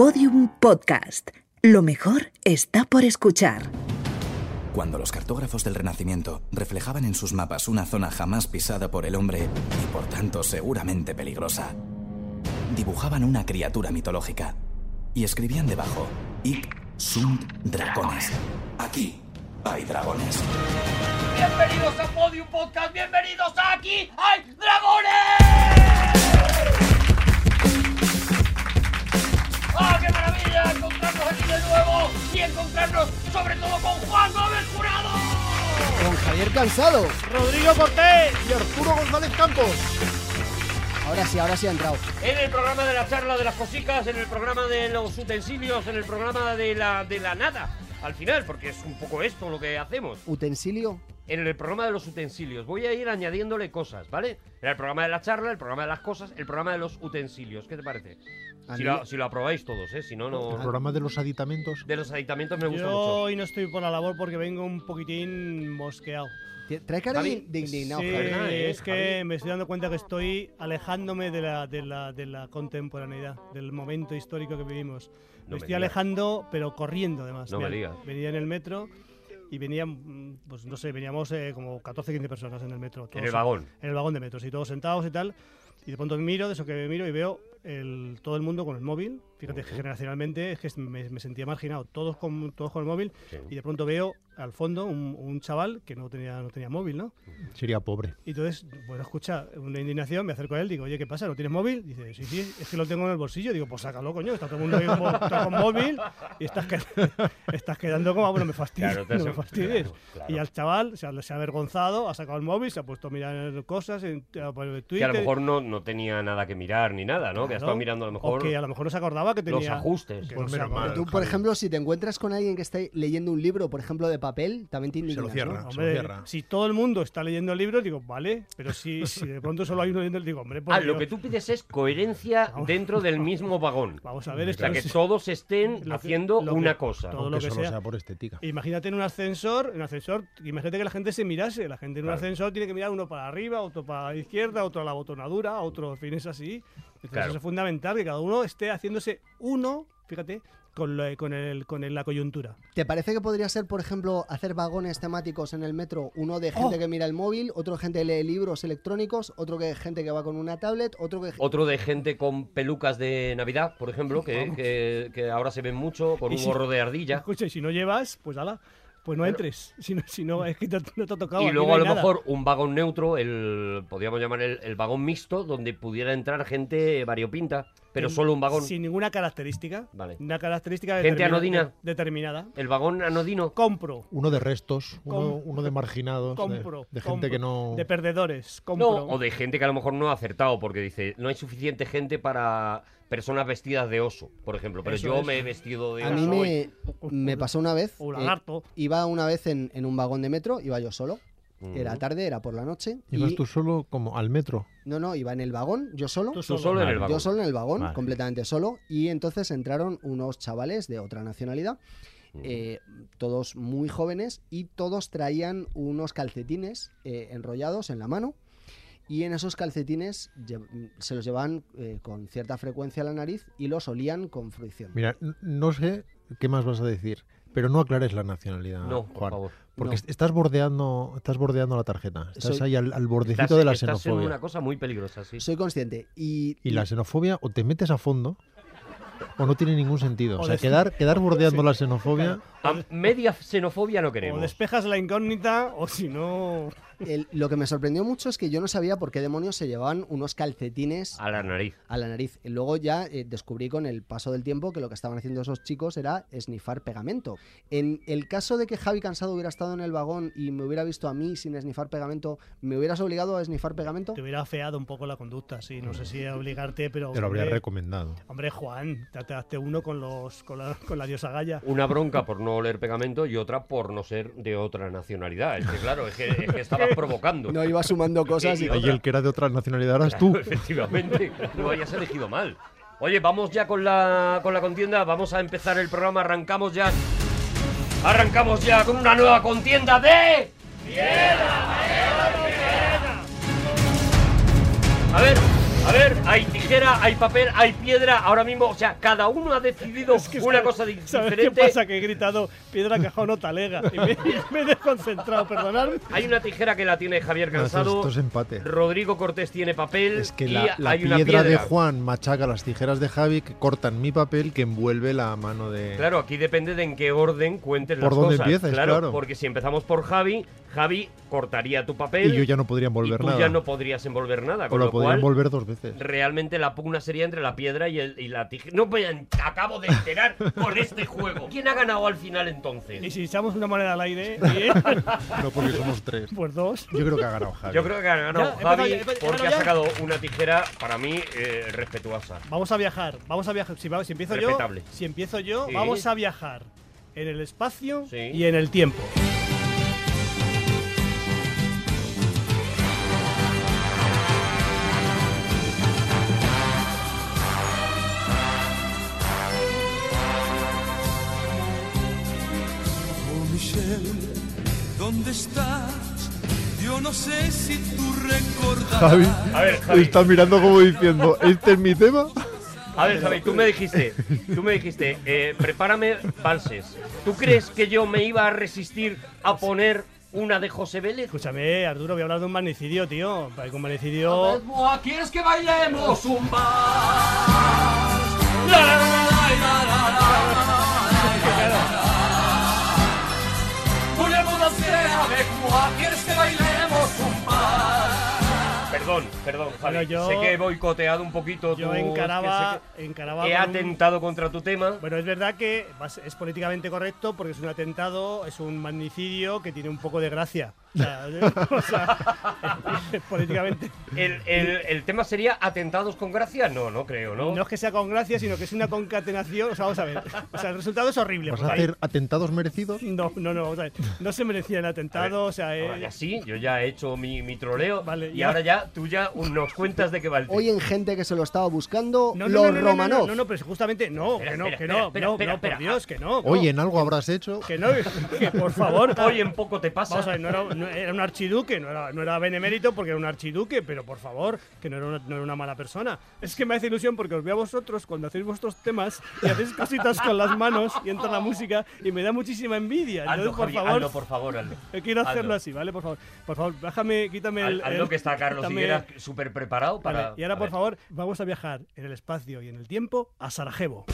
Podium Podcast. Lo mejor está por escuchar. Cuando los cartógrafos del Renacimiento reflejaban en sus mapas una zona jamás pisada por el hombre y por tanto seguramente peligrosa, dibujaban una criatura mitológica y escribían debajo: Ic sunt dragones. Aquí hay dragones. Bienvenidos a Podium Podcast, bienvenidos a aquí hay dragones. De nuevo y encontrarnos sobre todo con Juan Gómez Jurado. Con Javier Cansado. Rodrigo Cortés y Arturo González Campos. Ahora sí, ahora sí ha entrado. En el programa de la charla de las cositas, en el programa de los utensilios, en el programa de la, de la nada. Al final, porque es un poco esto lo que hacemos. Utensilio. En el programa de los utensilios. Voy a ir añadiéndole cosas, ¿vale? En el programa de la charla, el programa de las cosas, el programa de los utensilios. ¿Qué te parece? Si lo, si lo aprobáis todos, ¿eh? Si no, El no... programa de los aditamentos. De los aditamentos me gusta Yo mucho. hoy no estoy por la labor porque vengo un poquitín mosqueado. Trae cara Javi, de indignado, sí, Javi. Javi, ¿eh? es que me estoy dando cuenta que estoy alejándome de la, de la, de la contemporaneidad, del momento histórico que vivimos. No me me estoy digas. alejando, pero corriendo además. No me Mira, digas. Venía en el metro y venían, mm, pues no sé, veníamos eh, como 14, 15 personas en el metro. En todos el vagón. en el vagón de metros y todos sentados y tal. Y de pronto miro, de eso que miro y veo el, todo el mundo con el móvil. Fíjate que generacionalmente es que me, me sentía marginado, todos con, todos con el móvil. Sí. Y de pronto veo al fondo un, un chaval que no tenía, no tenía móvil, ¿no? Sería pobre. Y entonces, bueno, escucha, una indignación, me acerco a él, digo, oye, ¿qué pasa? ¿No tienes móvil? Dice, sí, sí, es que lo tengo en el bolsillo. Digo, pues sácalo, coño, está todo el mundo ahí con, está con móvil y estás, qued- estás quedando como, ah, bueno, me fastidies, Claro, te no me fastidies. claro, claro. Y al chaval se ha, se ha avergonzado, ha sacado el móvil, se ha puesto a mirar cosas, en, a poner Que a lo Twitter. mejor no, no tenía nada que mirar ni nada, ¿no? Que ha estado mirando a lo O mejor que a lo mejor no se acordaba que tenía... los ajustes. que Pues no mal. Tú, por Javi. ejemplo, si te encuentras con alguien que está leyendo un libro, por ejemplo, de papel, también te Se lo cierra. ¿no? se lo Hombre, cierra. si todo el mundo está leyendo libros, digo, vale, pero si, si de pronto solo hay uno leyendo, digo, hombre, por Ah, lo Dios, que tú pides es coherencia dentro del mismo vagón. Vamos a ver, O esto sea, que es- todos estén lo que- haciendo lo que- una cosa. todo lo que solo sea. sea por estética. Imagínate en un ascensor, en un ascensor, imagínate que la gente se mirase, la gente en un Claro. ascensor tiene que mirar uno para arriba, otro para la izquierda, otro a la botonadura, otro fines así. Entonces Claro. eso es fundamental que cada uno esté haciéndose uno, fíjate, con, lo- con, el, con el- la coyuntura. ¿Te parece que podría ser, por ejemplo, hacer vagones temáticos en el metro? Uno de gente Oh. que mira el móvil, otro gente que lee libros electrónicos, otro que gente que va con una tablet, otro que... Otro de gente con pelucas de Navidad, por ejemplo, que, que- que ahora se ven mucho, con un si- gorro de ardilla. Escucha, y si no llevas, pues ala, pues no entres. Si no, si no es que te- no te ha tocado. Y luego no a lo nada. mejor un vagón neutro, el podríamos llamar el, el vagón mixto, donde pudiera entrar gente variopinta, pero Sin- solo un vagón. Sin ninguna característica. Vale. Una característica Gente determina- anodina. de- determinada. El vagón anodino. Compro. Uno de restos, uno, Com- uno de marginados, Compro. de, gente compro. que no... De perdedores. No, Compro. o de gente que a lo mejor no ha acertado, porque dice, no hay suficiente gente para personas vestidas de oso, por ejemplo. Pero Eso yo me he vestido de A oso mí hoy. me, me pasó una vez. O eh, lagarto. iba una vez en, en un vagón de metro, iba yo solo. Era Ujú. tarde, era por la noche. Ibas y- tú solo como al metro. No, no, iba en el vagón, yo solo. Tú solo. solo en el vagón. Yo solo en el vagón, Vale. completamente solo. Y entonces entraron unos chavales de otra nacionalidad, Ujú. eh, todos muy jóvenes, y todos traían unos calcetines eh, enrollados en la mano. Y en esos calcetines lle- se los llevaban eh, con cierta frecuencia a la nariz y los olían con fruición. Mira, no sé qué más vas a decir, pero no aclares la nacionalidad, No, por Juan. favor. Porque No. estás bordeando, estás bordeando la tarjeta. Estás Soy- ahí al, al bordecito Estás, de la estás xenofobia. una cosa muy peligrosa, sí. Soy consciente. Y, Y la xenofobia o te metes a fondo o no tiene ningún sentido. O O sea, quedar, quedar bordeando la xenofobia... A media xenofobia no O queremos. despejas la incógnita, o si no. el- lo que me sorprendió mucho es que yo no sabía por qué demonios se llevaban unos calcetines A la nariz. a la nariz. Y luego ya eh, descubrí con el paso del tiempo que lo que estaban haciendo esos chicos era esnifar pegamento. En el caso de que Javi Cansado hubiera estado en el vagón y me hubiera visto a mí sin esnifar pegamento, ¿me hubieras obligado a esnifar pegamento? Te hubiera afeado un poco la conducta, sí. No sé si obligarte, pero. Te lo habría recomendado. Hombre, Juan, te hazte uno con, los, con, la, con la diosa Gaya. Una bronca por no oler pegamento y otra por no ser de otra nacionalidad. Es que claro, es que, es que estabas provocando. No iba sumando cosas y... Y Ahí el que era de otra nacionalidad eras tú. Efectivamente, no hayas elegido mal. Oye, vamos ya con la, con la contienda, vamos a empezar el programa, arrancamos ya. Arrancamos ya con una nueva contienda de... A ver, A ver, hay tijera, hay papel, hay piedra. Ahora mismo, o sea, cada uno ha decidido Es que una cosa di- ¿Sabes diferente. qué pasa? Que he gritado piedra, cajón o talega. Y me, me he desconcentrado, perdonadme. Hay una tijera que la tiene Javier No, esto, Cansado. esto es empate. Rodrigo Cortés tiene papel. Es que y la, la hay una piedra, piedra de Juan machaca las tijeras de Javi que cortan mi papel que envuelve la mano de... Claro, aquí depende de en qué orden cuentes Por las dónde cosas. empieces, claro. Porque si empezamos por Javi, Javi cortaría tu papel. Y yo ya no podría envolver y tú nada. ya no podrías envolver nada. o Con lo lo podría cual, envolver dos veces. Realmente la pugna sería entre la piedra y, el, y la tijera. No me acabo de enterar con este juego. ¿Quién ha ganado al final entonces? Y si echamos una moneda al aire, y- No, porque somos tres. pues dos. Yo creo que ha ganado Javi. Yo creo que ha ganado Ya, Javi he porque ha sacado una tijera para mí eh, respetuosa. Vamos a viajar, vamos a viajar. Si, si empiezo yo, si empiezo yo, Sí. vamos a viajar en el espacio Sí. y en el tiempo. ¿Dónde estás? Yo no sé si tú recordarás. Javi A ver, Javi. está mirando como diciendo, ¿este es mi tema? A ver, Javi, tú me dijiste, tú me dijiste, eh, prepárame valses. ¿Tú crees que yo me iba a resistir a poner una de José Vélez? Escúchame, Arturo, voy a hablar de un magnicidio, tío. Para que un magnicidio. ¿Quieres que bailemos un vals? ¿Quieres que bailemos un vals? Perdón, perdón, Javi. Bueno, yo- sé que he boicoteado un poquito Yo tu- encaraba, que encaraba he con un- atentado contra tu tema. Bueno, es verdad que es políticamente correcto porque es un atentado, es un magnicidio que tiene un poco de gracia. O sea, o sea, políticamente. El, el- el tema sería atentados con gracia. No, no creo, ¿no? ¿no? es que sea con gracia, sino que es una concatenación. O sea, vamos a ver. O sea, el resultado es horrible. ¿Vas a ahí- hacer atentados merecidos? No, no, no, vamos a ver. No se merecía el A ver, atentado, o sea, ahora eh, ya sí, yo ya he hecho mi, mi troleo. Vale, y ya. ahora ya tú ya nos cuentas de qué va el tema. Hoy en gente que se lo estaba buscando, No, no, los no, no, no, Romanov. No, no, no, pero justamente no, Espera, que no, espera, que no, espera, no, espera, no, espera. por Dios, que no. Oye, no, en algo habrás hecho. que no, que por favor. Hoy en poco te pasa. Vamos a ver, no era, no era un archiduque, no era, no era benemérito porque era un archiduque, pero por favor, que no era, una, no era una mala persona. Es que me hace ilusión porque os veo a vosotros cuando hacéis vuestros temas y hacéis cositas con las manos y entra la música y me da muchísima envidia. Entonces, por Javi, favor, hazlo, por favor, hazlo. eh, quiero hacerlo así, ¿vale? Por favor, por favor, déjame, quítame el. Hazlo el- que está Carlos Higuera súper preparado Vale, para. y ahora, por favor, vamos a viajar en el espacio y en el tiempo a Sarajevo.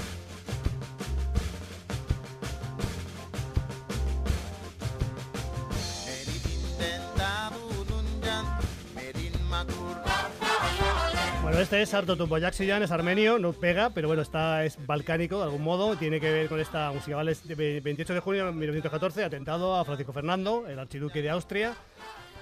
Bueno, este es Arto Tumboyaxiyan, es armenio, no pega, pero bueno, está, es balcánico de algún modo, tiene que ver con esta música, ¿vale? Es de ve- 28 de junio de 1914, atentado a Francisco Fernando, el archiduque de Austria,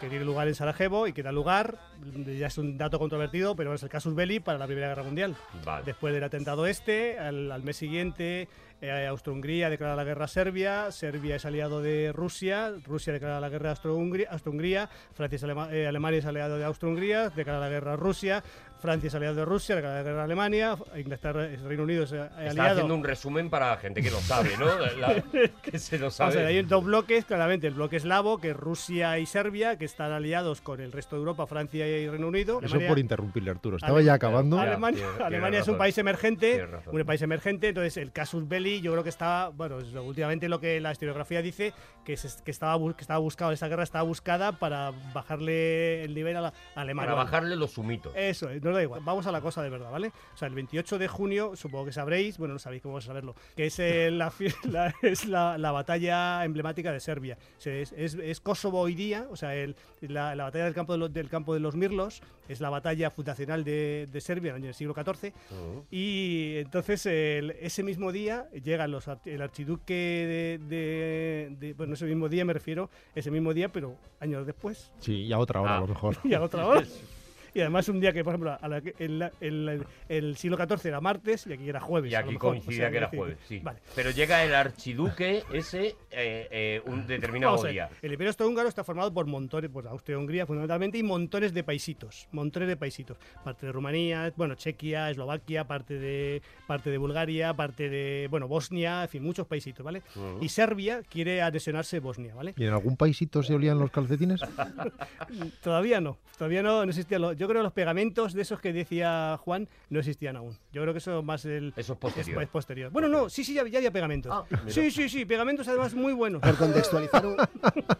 que tiene lugar en Sarajevo y que da lugar, ya es un dato controvertido, pero es el casus belli para la Primera Guerra Mundial. Vale. Después del atentado este, al, al mes siguiente, eh, Austro-Hungría declara la guerra a Serbia, Serbia es aliado de Rusia, Rusia declara la guerra a Austro-Hungría, Austro-Hungría, Francia es alema- eh, Alemania es aliado de Austro-Hungría, declara la guerra a Rusia, Francia es aliado de Rusia, la guerra a Alemania, Inglaterra, es Reino Unido es eh, Está aliado. haciendo un resumen para gente que lo sabe, ¿no? La- que se lo O sea, sabe. hay dos bloques, claramente, el bloque eslavo, que es Rusia y Serbia, que están aliados con el resto de Europa, Francia y Reino Unido. Eso Alemania- por interrumpirle, Arturo. Estaba Ale- ya acabando. Ale- Alemania, tiene- tiene Alemania es un país emergente, un país emergente, entonces el casus belli yo creo que estaba, bueno, es últimamente lo que la historiografía dice que, se- que estaba que estaba buscado esa guerra estaba buscada para bajarle el nivel a, la, a Alemania. Para bajarle los sumitos. Eso, no da igual. Vamos a la cosa de verdad, ¿vale? O sea, el 28 de junio, supongo que sabréis, bueno, no sabéis cómo vas a saberlo, que es, eh, la, la- es la, la batalla emblemática de Serbia. O sea, es, es- es Kosovo hoy día, o sea, el- la, la batalla del campo de, los, del campo de los Mirlos es la batalla fundacional de, de Serbia en el siglo XIV. Ujú. Y entonces el- ese mismo día llegan los el archiduque de, de- de- Bueno, ese mismo día me refiero, ese mismo día, pero años después Sí, y a otra hora Ah. a lo mejor. y a otra hora. Y además un día que, por ejemplo, a la que- en la- en la- el siglo XIV era martes y aquí era jueves. Y a lo aquí mejor. coincidía O sea, que era jueves, sí. Vale. Pero llega el archiduque ese eh, eh, un determinado Vamos a ver, día. El imperio austrohúngaro está formado por montones, pues Austria-Hungría fundamentalmente, y montones de paisitos, montones de paisitos. Parte de Rumanía, bueno, Chequia, Eslovaquia, parte de, parte de Bulgaria, parte de, bueno, Bosnia, en fin, muchos paisitos, ¿vale? Y Serbia quiere anexionarse Bosnia, ¿vale? ¿Y en algún paisito se olían los calcetines? Todavía no, todavía no, no existía. Lo, yo yo creo que los pegamentos de esos que decía Juan no existían aún. Yo creo que eso más el... Eso es posterior. Es, posterior. Bueno, no, sí, sí, ya, ya había pegamentos. Ah, sí, sí, sí, pegamentos además muy buenos. Por contextualizar un,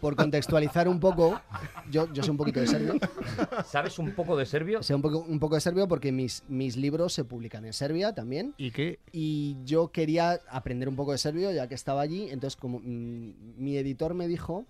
por contextualizar un poco, yo, yo sé un poquito de serbio. ¿Sabes un poco de serbio? Sé un poco, un poco de serbio porque mis, mis libros se publican en Serbia también. ¿Y qué? Y yo quería aprender un poco de serbio ya que estaba allí. Entonces, como mm, mi editor me dijo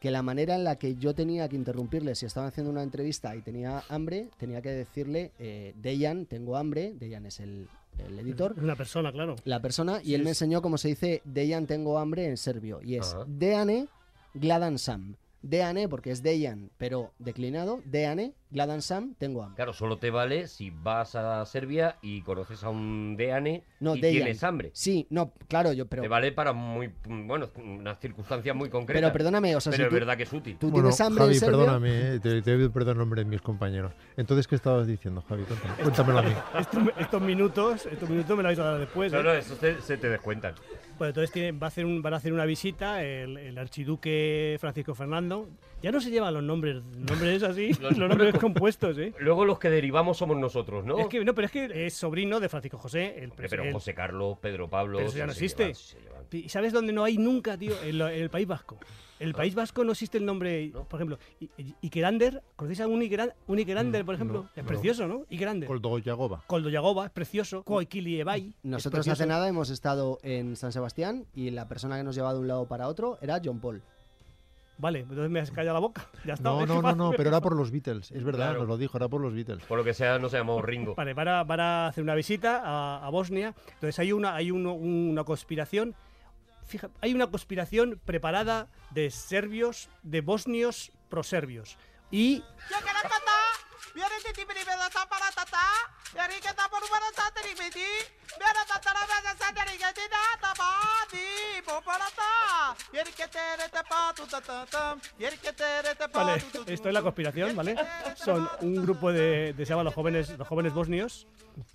que la manera en la que yo tenía que interrumpirle si estaban haciendo una entrevista y tenía hambre, tenía que decirle, eh, Dejan, tengo hambre. Dejan es el, el editor. Una persona, claro. La persona, y Sí, él me enseñó cómo se dice Dejan, tengo hambre en serbio. Y es Ajá. Deane, gladan sam. Deane, porque es Dejan, pero declinado. Deane, gladan sam, tengo hambre. Claro, solo te vale si vas a Serbia y conoces a un deane No, y Dejan. tienes hambre. Sí, no, claro, yo, pero. te vale para muy, bueno, unas circunstancias muy concretas. Pero perdóname, o sea, Pero si es tú, verdad que es útil. tú Bueno, tienes hambre Javi, en perdóname, eh, te, te pido perdón nombre de mis compañeros. Entonces, ¿qué estabas diciendo, Javi? Cuéntame, cuéntamelo a mí. Estos, estos minutos, estos minutos me lo vais a dar después. No, ¿eh? no, eso te- se te descuentan. Bueno, entonces tiene- va a hacer un- van a hacer una visita el, el archiduque Francisco Fernando. Ya no se llevan los nombres, nombres así, Los los, nombres nombres com- compuestos, ¿eh? Luego los que derivamos somos nosotros, ¿no? Es que, no, pero es que es sobrino de Francisco José, el pero el- José Carlos, Pedro Pablo. Pero eso ya no existe. llevan. ¿Y sabes dónde no hay nunca, tío? En, lo- en el País Vasco. En el País Vasco no existe el nombre, ¿No? por ejemplo, Ikerander. ¿Conocéis a un Ikeran- un Ikerander, por ejemplo? no, es precioso, ¿no? Ikerander. Coldo Yagoba. Koldoyagoba, es precioso. Koikili Ebai. Nosotros hace nada hemos estado en San Sebastián y la persona que nos llevaba de un lado para otro era John Paul. Vale, entonces me has callado la boca. Ya está. No, no, no, no, pero era por los Beatles. Es verdad, Claro. nos lo dijo, era por los Beatles. Por lo que sea, no se llamó Ringo. Vale, van a, van a hacer una visita a, a Bosnia. Entonces hay una, hay uno- una conspiración. Hay una conspiración preparada de serbios, de bosnios proserbios. Y Vale, esto es la conspiración, ¿vale? Son un grupo de, de- se llaman los jóvenes, los jóvenes bosnios,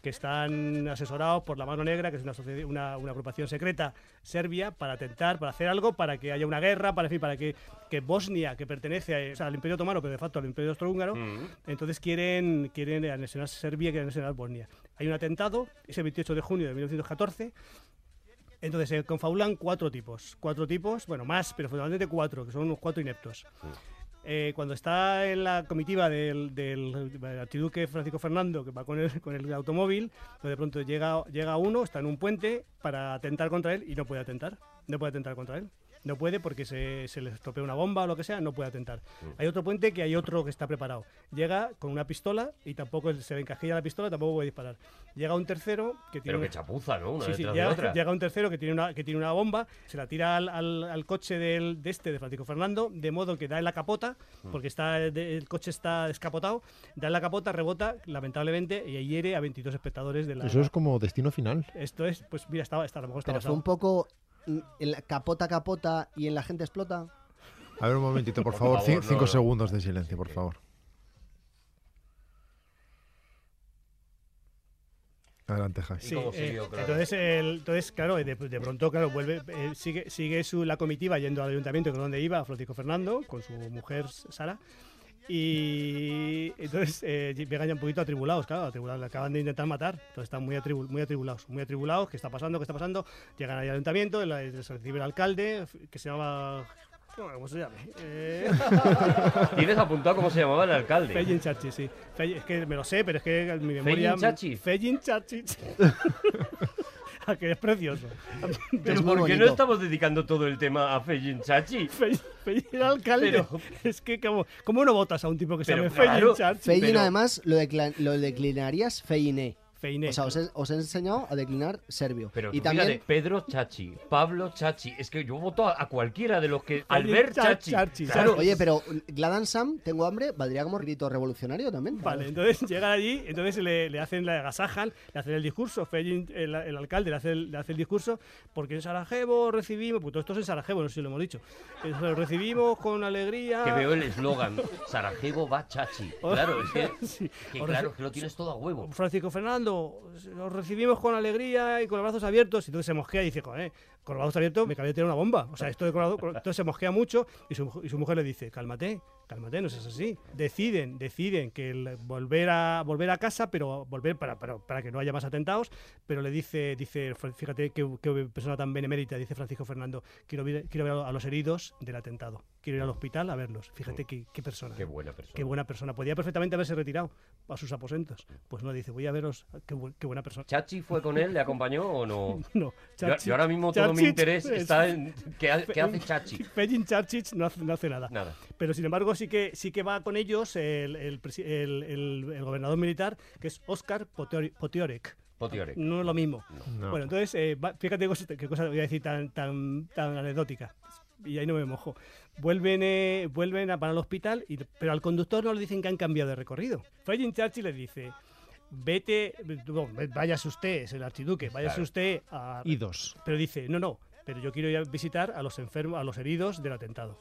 que están asesorados por la Mano Negra, que es una, una, una agrupación secreta serbia, para atentar, para hacer algo, para que haya una guerra, para, en fin, para que, que Bosnia, que pertenece a- o sea, al Imperio Otomano, pero de facto al Imperio Austrohúngaro, Mm. entonces quieren, quieren anexionar Serbia, quieren anexionar Bosnia. Hay un atentado, ese 28 de junio de 1914, entonces se confabulan cuatro tipos. Cuatro tipos, bueno, más, pero fundamentalmente cuatro, que son unos cuatro ineptos. Eh, cuando está en la comitiva del, del archiduque Francisco Fernando, que va con el, con el automóvil, pues de pronto llega, llega uno, está en un puente para atentar contra él y no puede atentar. No puede atentar contra él. No puede porque se, se le estropea una bomba o lo que sea, no puede atentar. Hay otro puente que hay otro que está preparado. Llega con una pistola y tampoco se le encajilla la pistola, tampoco puede disparar. Llega un tercero que tiene Pero una- que chapuza, ¿no? Una Sí, sí, llega, de otra. llega un tercero que tiene una, que tiene una bomba, se la tira al, al- al coche del, de este, de Francisco Fernando, de modo que da en la capota, Mm. porque está de- el coche está descapotado, da en la capota, rebota, lamentablemente, y hiere a 22 espectadores de la... Eso es como destino final. Esto es, pues mira, estaba, está, a lo mejor está Pero fue un poco mm, en la capota capota y en la gente explota. A ver un momentito, por Por favor, cinco no. segundos de silencio, por favor. Adelante, Javi. ¿Y cómo eh, entonces, el- entonces, claro, de, de pronto, claro, vuelve, eh, sigue, sigue su, la comitiva yendo al ayuntamiento, que es donde iba Francisco Fernando, con su mujer Sara. Y entonces eh, llegan ya un poquito atribulados, claro, atribulados, le acaban de intentar matar, entonces están muy, atribu- muy atribulados, muy atribulados, ¿qué está pasando? ¿Qué está pasando? Llegan al ayuntamiento, les recibe el alcalde, que se llama... ¿Cómo se llama? Eh, ¿Tienes apuntado cómo se llamaba el alcalde? Fejin Chachi, sí. Es que me lo sé, pero es que mi memoria... Chachi? Fejin Chachi. Que es precioso. Pero ¿por qué no estamos dedicando todo el tema a Fejin Chachi? Fejin Fejin alcalde. Pero- Es que, como, ¿cómo no votas a un tipo que se llame claro, Fejin Chachi? Pero- además lo, decla- lo declinarías Feiné. Feiné. O sea, os he, os he enseñado a declinar serbio. Pero y también fíjate, Pedro Chachi, Pablo Chachi. Es que yo voto a, a cualquiera de los que. Albert Chachi. Chachi, Claro. Oye, pero Gladan Sam, tengo hambre, valdría como grito revolucionario también. Vale, entonces llegan allí, entonces le, le hacen la agasajan, le hacen el discurso, Fejin, el, el alcalde le hace el, le hace el discurso, porque en Sarajevo recibimos, pues todo esto es en Sarajevo, no sé si lo hemos dicho, lo recibimos con alegría. Que veo el eslogan. Sarajevo va Chachi. Claro, es que. Sí. que Os claro, que lo tienes todo a huevo. Francisco Fernando, os recibimos con alegría y con los brazos abiertos. Y entonces se mosquea y dice, joder, Corbados está abierto, me acabé de tirar una bomba. O sea, esto de entonces se mosquea mucho y su mujer le dice, cálmate, cálmate, no seas así. Deciden, deciden que el- volver a volver a casa, pero volver para, para, para que no haya más atentados, pero le dice, dice, fíjate qué, qué persona tan benemérita, dice Francisco Fernando, quiero ver, quiero ver a los heridos del atentado. Quiero ir al hospital a verlos. Fíjate qué, qué persona. Qué buena persona. Qué buena persona. Podía perfectamente haberse retirado a sus aposentos. Pues no, dice, voy a veros. Qué, qué buena persona. ¿Chachi fue con él? ¿Le acompañó o no? No, Yo, yo ahora mismo todo mi interés es- está en qué, ha- qué hace Chachi. Pejin Churchill no hace, no hace nada. Nada. Pero sin embargo sí que sí que va con ellos el, el, el- el- el gobernador militar, que es Oscar Potiore- Potiorek. Potiorek. No es lo mismo. No. Bueno, entonces, eh, fíjate qué cosa, voy a decir tan, tan, tan anecdótica. Y ahí no me mojo. Vuelven, eh, vuelven a para el hospital, y, pero al conductor no le dicen que han cambiado de recorrido. Freddy Churchill le dice, vete, no, váyase usted, es el archiduque, váyase Claro. usted a... Y dos. Pero dice, no, no, pero yo quiero ir a visitar a los enfermos, a los heridos del atentado.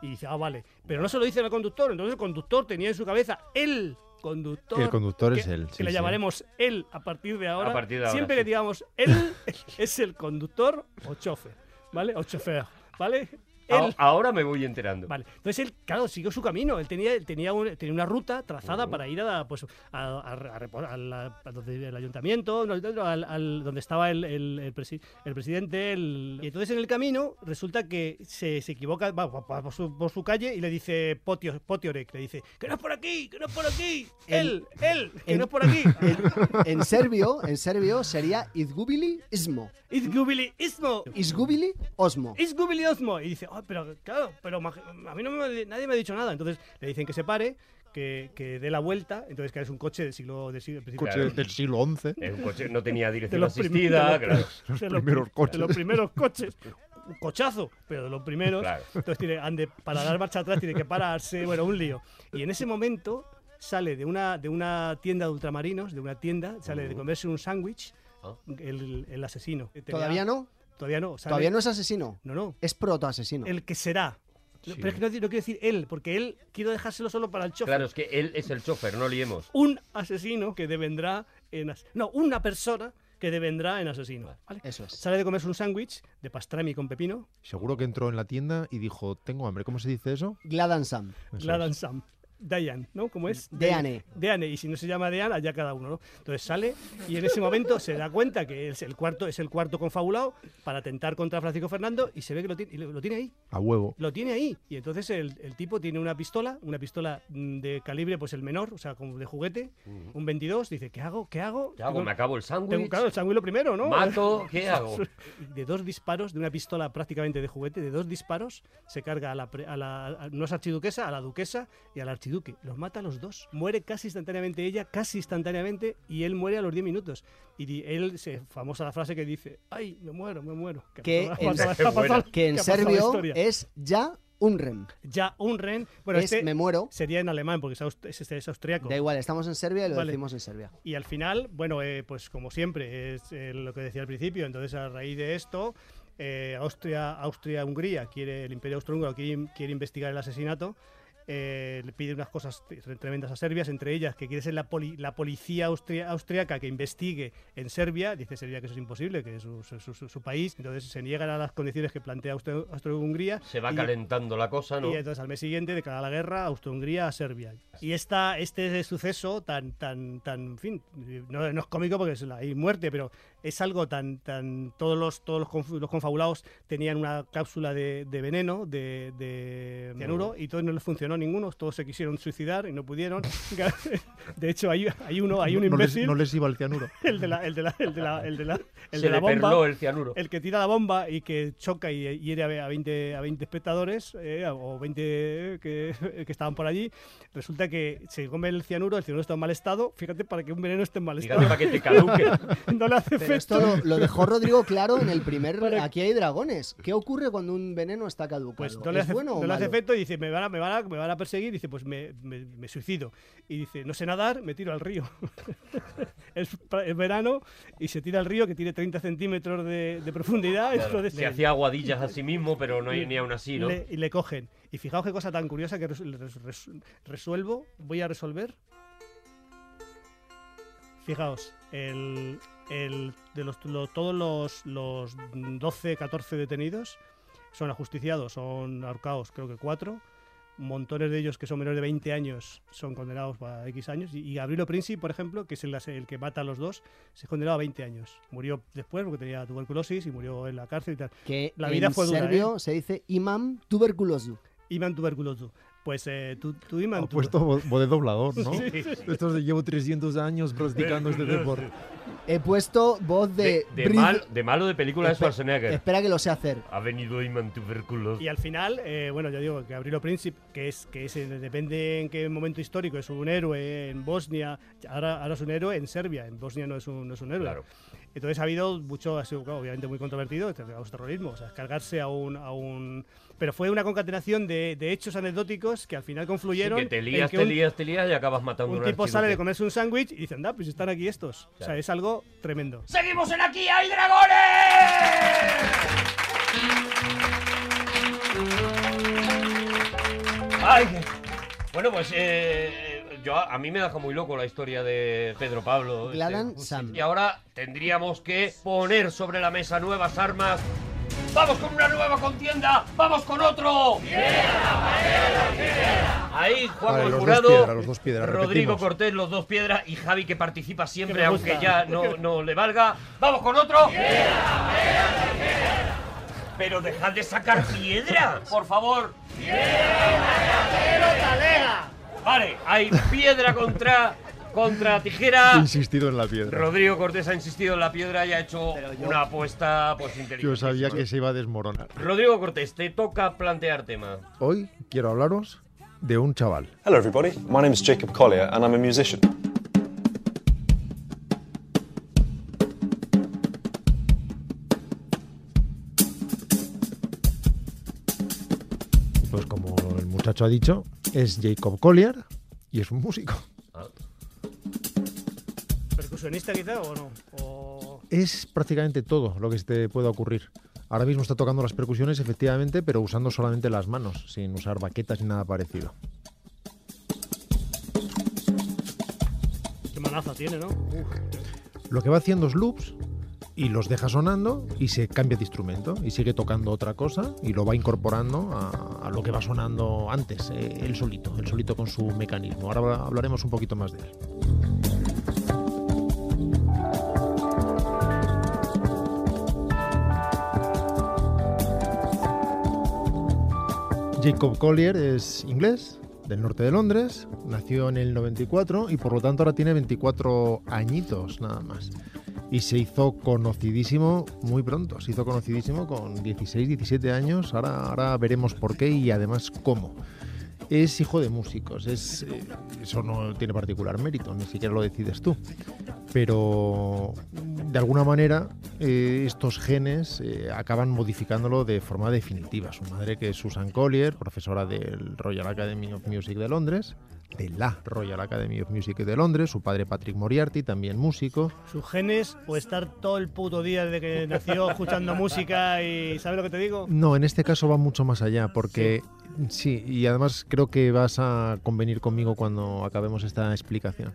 Y dice, ah, vale. Pero no se lo dice al conductor, entonces el conductor tenía en su cabeza el conductor. El conductor que, es él, Que sí, le sí. llamaremos él a partir de ahora. A partir de ahora, Siempre sí. que digamos él, es el conductor o chofer, ¿vale? O chofer, ¿vale? Ah, Él. Ahora me voy enterando. Vale, entonces él, claro, siguió su camino. Él tenía, él tenía, un- tenía una ruta trazada para ir a, pues, a, a- a repo- a la- a donde- el ayuntamiento, al, al- donde estaba el, el- el presi- el presidente. el- y entonces en el camino resulta que se, se equivoca, va, va- va por, su, por su calle y le dice Potio, Potiorek, le dice, que no es por aquí, que no es por aquí, él, él, que en- no es por aquí. En serbio, en serbio sería Izgubili Ismo. Izgubili Ismo. Izgubili Osmo. Izgubili Osmo. Y dice, "Ah, pero claro, pero a mí no me, nadie me ha dicho nada. Entonces le dicen que se pare, que, que dé la vuelta. Entonces que es un coche del siglo del siglo- principio- Coche del siglo XI. Es un coche no tenía dirección asistida, claro. los- de los primeros prim- coches. de los primeros coches. Un cochazo, pero de los primeros. Claro. Entonces tiene, han de- para dar marcha atrás tiene que pararse. Bueno, un lío. Y en ese momento sale de una, de una tienda de ultramarinos, de una tienda, sale de comerse un sándwich Ah. el, el asesino. Tenía- ¿Todavía no? Todavía no. sale- Todavía no es asesino. No, no. Es protoasesino. El que será. Sí. Pero es que no, no quiero decir él, porque él quiero dejárselo solo para el chofer. Claro, es que él es el chofer, no liemos. Un asesino que devendrá en... as- No, una persona que devendrá en asesino. ¿vale? Eso es. Sale de comerse un sándwich de pastrami con pepino, Seguro que entró en la tienda y dijo, tengo hambre. ¿Cómo se dice eso? Gladan Sam. Eso Gladan es. Sam. Diane, ¿no? ¿Cómo es? Deane. Deane, y si no se llama Deane, allá cada uno, ¿no? Entonces sale y en ese momento se da cuenta que es el cuarto, es el cuarto confabulado para atentar contra Francisco Fernando y se ve que lo tiene, y lo, tiene ahí. A huevo. Lo tiene ahí. Y entonces el, el tipo tiene una pistola, una pistola mm, de calibre, pues el menor, o sea, como de juguete, un 22. Dice, ¿qué hago? ¿Qué hago? ¿Qué hago? Tengo- ¿Me acabo el tengo, sándwich? claro, el sándwich lo primero, ¿no? ¿Mato? ¿Qué hago? De dos disparos, de una pistola prácticamente de juguete, de dos disparos, se carga a la, pre- a la a- no es archiduquesa, a la duquesa y al archiduque. Los mata a los dos. Muere casi instantáneamente ella, casi instantáneamente, y él muere a los 10 minutos. Y él, se, famosa la frase que dice, ¡ay, me muero, me muero! Que en- Que en serbio es ya unrem. Ya un ren. Bueno, es este me muero. sería en alemán, porque es, es, este- es austriaco. Da igual, estamos en Serbia y lo Vale. decimos en Serbia. Y al final, bueno, eh, pues como siempre, es eh, lo que decía al principio. Entonces, a raíz de esto, eh, Austria, Austria-Hungría quiere, el Imperio Austrohúngaro quiere, quiere investigar el asesinato. Eh, le pide unas cosas tre- tremendas a Serbia, entre ellas que quiere ser la, poli- la policía austria- austriaca que investigue en Serbia. Dice Serbia que eso es imposible, que es su, su- su- su país. Entonces se niegan a las condiciones que plantea Austria-Hungría. Se va y- calentando la cosa, ¿no? y entonces al mes siguiente declara la guerra Austro-Hungría a Serbia. Y esta, este suceso tan, tan, tan, en fin, no, no es cómico porque es la- hay muerte, pero es algo tan, tan, todos los, todos los, conf- los confabulados tenían una cápsula de, de veneno, de, de cianuro, y todos no les funcionó ninguno, todos se quisieron suicidar y no pudieron. De hecho, hay, hay uno, hay un no, les, imbécil, no les iba el cianuro. el de la, el de la, el de la, el de la, el Se de la le bomba. perló el cianuro. El que tira la bomba y que choca y hiere a ve- a 20, a 20 espectadores eh, o 20 que, que estaban por allí, resulta que se come el cianuro, el cianuro está en mal estado. Fíjate, para que un veneno esté en mal Fíjate estado. para que te caduque. no le hace Pero esto lo, lo dejó Rodrigo claro en el primer. Aquí hay dragones. ¿Qué ocurre cuando un veneno está caducado? Pues no le ¿Es hace, bueno no le hace efecto y dice, me van a, me van a, me van a perseguir. dice, pues me, me- me suicido. Y dice, no sé nadar, me tiro al río. es, verano y se tira al río que tiene 30 centímetros de, de profundidad. entonces Se hacía aguadillas a sí mismo, pero no hay ni aún así, ¿no? le- y le cogen. Y fijaos qué cosa tan curiosa que res- res- res- resuelvo, voy a resolver. Fijaos, el, el, de los, lo- todos los, los 12, 14 detenidos son ajusticiados, son ahorcados, creo que cuatro. Montones de ellos que son menores de 20 años son condenados a X años. Y, y Gabrielo Princi, por ejemplo, que es el, el que mata a los dos, se es condenado a 20 años. Murió después porque tenía tuberculosis y murió en la cárcel y tal. Que La vida en fue dura, serbio ¿eh? se dice imam tuberculoso. Iman tuberculoso. Pues eh, tú, tú Iman, Ha tú- puesto vo- voz de doblador, ¿no? Sí. Estos de llevo 300 años practicando este deporte. He puesto voz de... De, de Brid- mal, de malo de película de Schwarzenegger. Espera que lo sé hacer. Ha venido Iman tuberculoso. Y al final, eh, bueno, yo digo que Gabrielo Princip, que es, que es, eh, depende en qué momento histórico, es un héroe en Bosnia, ahora, ahora es un héroe en Serbia, en Bosnia no es un, no es un héroe. Claro. Entonces ha habido mucho, ha sido claro, obviamente muy controvertido, este terrorismo, o sea, cargarse a un, a un... Pero fue una concatenación de, de hechos anecdóticos que al final Sí, confluyeron que te lías, que te un, lías, te lías y acabas matando un un tipo sale de comerse un sándwich y dice, anda, pues están aquí estos. O sea, Claro. es algo tremendo. ¡Seguimos en Aquí hay dragones! Ay, bueno, pues eh, yo, a mí me deja muy loco la historia de Pedro Pablo. este, Gladan justo. Sam. Y ahora tendríamos que poner sobre la mesa nuevas armas. ¡Vamos con una nueva contienda! ¡Vamos con otro! Ahí Juan Vale, el Jurado, piedras, los dos piedras, Rodrigo repetimos. Cortés, los dos piedras y Javi que participa siempre, aunque ya no, no le valga. ¡Vamos con otro! Pero dejad de sacar piedra, por favor. Vale, hay piedra contra, contra He tijera. insistido en la piedra. Rodrigo Cortés ha insistido en la piedra y ha hecho una apuesta pues inteligente. Yo sabía que se iba a desmoronar. Rodrigo Cortés, te toca plantear tema. Hoy quiero hablaros de un chaval. Hello, everybody. My name is Jacob Collier, and I'm a musician. Muchacho ha dicho, es Jacob Collier y es un músico. ¿Percusionista quizá o no? O... Es prácticamente todo lo que se te pueda ocurrir. Ahora mismo está tocando las percusiones, efectivamente, pero usando solamente las manos, sin usar baquetas ni nada parecido. Qué manaza tiene, ¿no? Uf. Lo que va haciendo es loops y los deja sonando y se cambia de instrumento y sigue tocando otra cosa y lo va incorporando a, lo que va sonando antes, eh, él solito, él solito con su mecanismo. Ahora habla- hablaremos un poquito más de él. Jacob Collier es inglés, del norte de Londres, nació en el 94 y por lo tanto ahora tiene 24 añitos nada más. Y se hizo conocidísimo muy pronto, se hizo conocidísimo con 16, 17 años, ahora, ahora veremos por qué y además cómo. Es hijo de músicos, eh, eso no tiene particular mérito, ni siquiera lo decides tú. Pero de alguna manera eh, estos genes eh, acaban modificándolo de forma definitiva. Su madre, que es Susan Collier, profesora del Royal Academy of Music de Londres, de la Royal Academy of Music de Londres, su padre Patrick Moriarty, también músico, Sus genes o estar todo el puto día desde que nació escuchando música y ¿sabes lo que te digo? No, en este caso va mucho más allá, porque sí. y además creo que vas a convenir conmigo cuando acabemos esta explicación.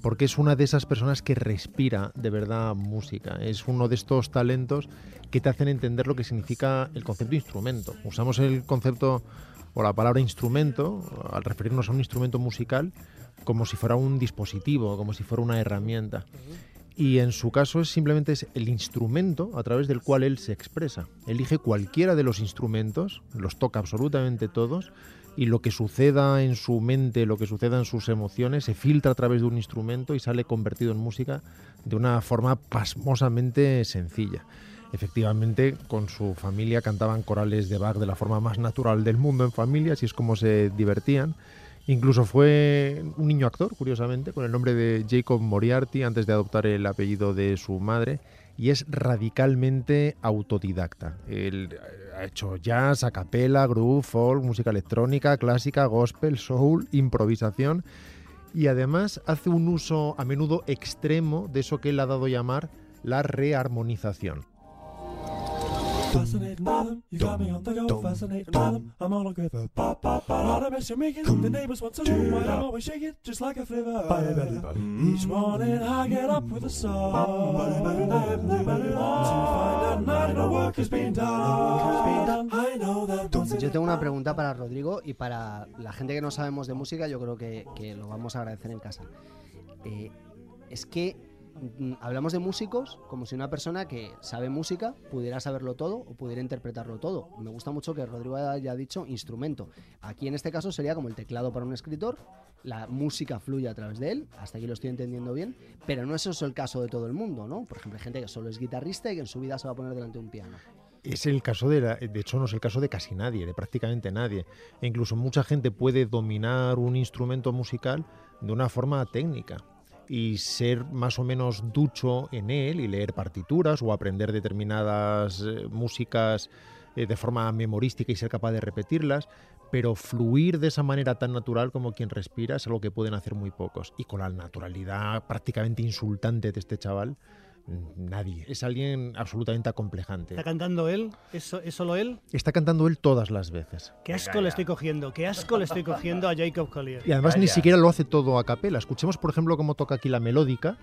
Porque es una de esas personas que respira de verdad música. Es uno de estos talentos que te hacen entender lo que significa el concepto instrumento. Usamos el concepto o la palabra instrumento al referirnos a un instrumento musical como si fuera un dispositivo, como si fuera una herramienta. Y en su caso es simplemente es el instrumento a través del cual él se expresa. Elige cualquiera de los instrumentos, los toca absolutamente todos, y lo que suceda en su mente, lo que suceda en sus emociones, se filtra a través de un instrumento y sale convertido en música de una forma pasmosamente sencilla. Efectivamente, con su familia cantaban corales de Bach de la forma más natural del mundo en familia, así es como se divertían. Incluso fue un niño actor, curiosamente, con el nombre de Jacob Moriarty antes de adoptar el apellido de su madre y es radicalmente autodidacta. Él eh, ha hecho jazz, a capela, groove, folk, música electrónica, clásica, gospel, soul, improvisación y además hace un uso a menudo extremo de eso que él ha dado a llamar la rearmonización. Fascinating rhythm, you got me on the go. Fascinating rhythm, I'm on a. The neighbors want to know why I always shake it just like a flivver. Each morning I get up with a song to find out work has been done. Yo tengo una pregunta para Rodrigo y para la gente que no sabemos de música, yo creo que, lo vamos a agradecer en casa. Eh, es que hablamos de músicos como si una persona que sabe música pudiera saberlo todo o pudiera interpretarlo todo. Me gusta mucho que Rodrigo haya dicho instrumento. Aquí en este caso sería como el teclado para un escritor, la música fluye a través de él, hasta aquí lo estoy entendiendo bien, pero no eso es el caso de todo el mundo, ¿no? Por ejemplo, hay gente que solo es guitarrista y que en su vida se va a poner delante de un piano. Es el caso de, la- de hecho no es el caso de casi nadie, de prácticamente nadie. E incluso mucha gente puede dominar un instrumento musical de una forma técnica y ser más o menos ducho en él y leer partituras o aprender determinadas eh, músicas eh, de forma memorística y ser capaz de repetirlas, pero fluir de esa manera tan natural como quien respira es algo que pueden hacer muy pocos. Y con la naturalidad prácticamente insultante de este chaval, nadie. Es alguien absolutamente acomplejante. ¿Está cantando él? ¿Es, es solo él? Está cantando él todas las veces. Qué asco le estoy cogiendo, qué asco le estoy cogiendo a Jacob Collier. Y además ni siquiera lo hace todo a capela. Escuchemos, por ejemplo, cómo toca aquí la melódica.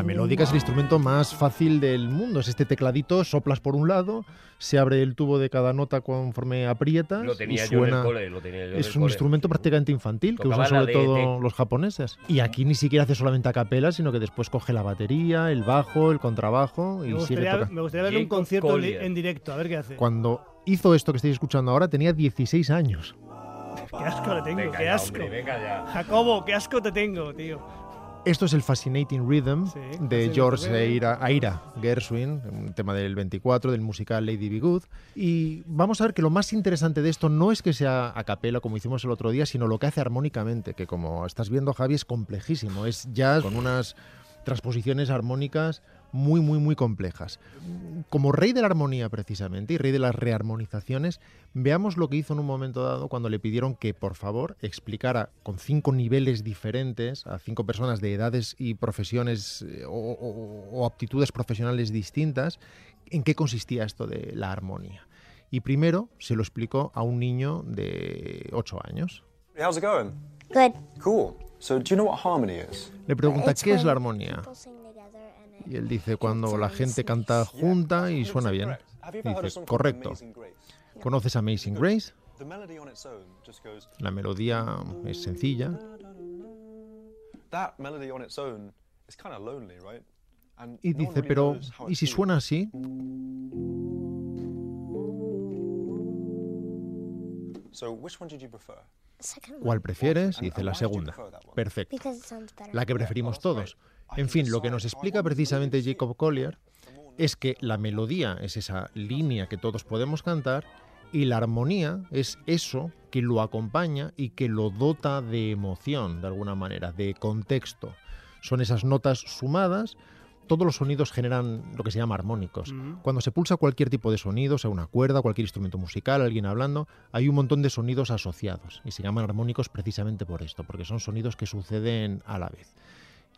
La melódica es el instrumento más fácil del mundo. Es este tecladito, soplas por un lado, se abre el tubo de cada nota conforme aprietas Lo tenía y yo en el suena. cole, lo tenía yo en es el un cole. instrumento prácticamente infantil que Tocaba usan sobre de- todo de- los japoneses. Y aquí ni siquiera hace solamente a capela, sino que después coge la batería, el bajo, el contrabajo y Me sigue gustaría, tocando. me gustaría verle un concierto en, Collier. en directo, a ver qué hace. Cuando hizo esto que estáis escuchando ahora tenía 16 años. Qué asco le tengo, Venga qué ya, asco. hombre, venga ya. Jacobo, qué asco te tengo, tío. Esto es el Fascinating Rhythm Sí, de George. Aira, Aira Gershwin, un tema del 24 del musical Lady Be Good. Y vamos a ver que lo más interesante de esto no es que sea a capela como hicimos el otro día, sino lo que hace armónicamente, que como estás viendo Javi es complejísimo, es jazz con unas transposiciones armónicas muy, muy, muy complejas. Como rey de la armonía precisamente y rey de las rearmonizaciones, veamos lo que hizo en un momento dado cuando le pidieron que por favor explicara con cinco niveles diferentes a cinco personas de edades y profesiones eh, o, o- o aptitudes profesionales distintas en qué consistía esto de la armonía. Y primero se lo explicó a un niño de 8 años. How's it going? Good. Cool. So, do you know what harmony is? Le pregunta, ¿qué es la armonía? Y él dice, cuando la gente canta junta y suena bien, dice, correcto. ¿Conoces Amazing Grace? La melodía es sencilla. Y dice, pero ¿y si suena así? ¿Cuál prefieres? Dice la segunda. Perfecto. La que preferimos todos, en fin, lo que nos explica precisamente Jacob Collier es que la melodía es esa línea que todos podemos cantar y la armonía es eso que lo acompaña y que lo dota de emoción, de alguna manera, de contexto. Son esas notas sumadas. Todos los sonidos generan lo que se llama armónicos. Cuando se pulsa cualquier tipo de sonido, sea una cuerda, cualquier instrumento musical, alguien hablando, hay un montón de sonidos asociados y se llaman armónicos precisamente por esto, porque son sonidos que suceden a la vez.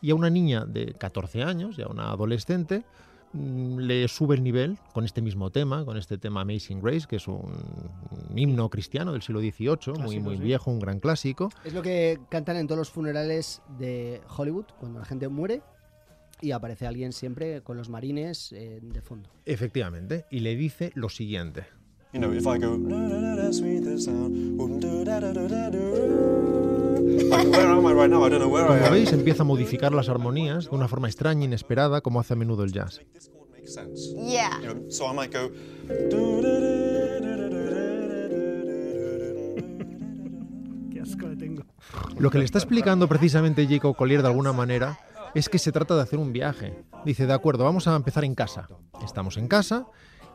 Y a una niña de 14 años, y a una adolescente, mm, le sube el nivel con este mismo tema, con este tema Amazing Grace, que es un, un himno cristiano del siglo XVIII, muy, Clásico, muy sí. viejo, un gran clásico. Es lo que cantan en todos los funerales de Hollywood, cuando la gente muere y aparece alguien siempre con los marines eh, de fondo. Efectivamente, y le dice lo siguiente. You know, if I go. ¿Veis? Empieza a modificar las armonías de una forma extraña, inesperada, como hace a menudo el jazz. Lo que le está explicando precisamente Jacob Collier de alguna manera es que se trata de hacer un viaje. Dice, de acuerdo, vamos a empezar en casa. Estamos en casa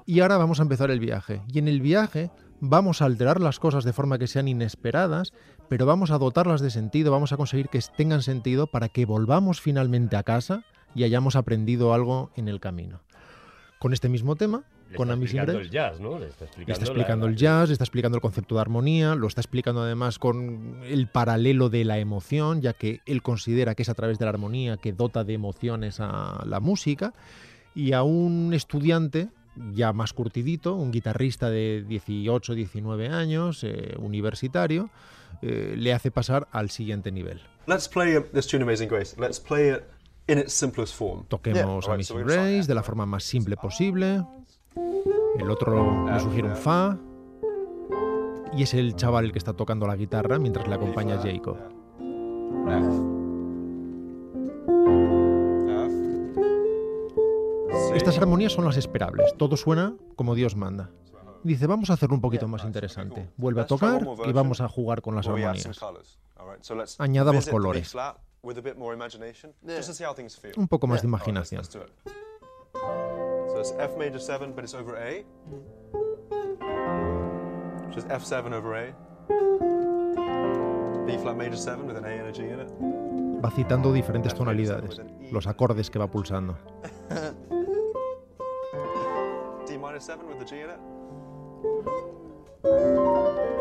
y ahora vamos a empezar el viaje. Y en el viaje vamos a alterar las cosas de forma que sean inesperadas, pero vamos a dotarlas de sentido, vamos a conseguir que tengan sentido para que volvamos finalmente a casa y hayamos aprendido algo en el camino. Con este mismo tema, Le con está explicando el jazz, ¿no? Le está Le explicando, la- el jazz, le está explicando el concepto de armonía, lo está explicando además con el paralelo de la emoción, ya que él considera que es a través de la armonía que dota de emociones a la música, y a un estudiante ya más curtidito, un guitarrista de 18, 19 años, eh, universitario, eh, le hace pasar al siguiente nivel. Let's play this tune Amazing Grace. Let's play it in its simplest form. Toquemos Yeah, so Amazing gonna start Grace de la forma más simple posible. El otro le sugiere un Fa. Y es el chaval el que está tocando la guitarra mientras le acompaña Jacob. Estas armonías son las esperables. Todo suena como Dios manda. Dice, vamos a hacerlo un poquito más interesante. Vuelve a tocar y vamos a jugar con las armonías. Añadamos colores. Un poco más de imaginación. let's do it. So it's F major 7, but it's over A. Which is F7 over A. B flat major 7 with an A and a G in it. Va citando diferentes tonalidades, los acordes que va pulsando. Minor 7 with the G in it.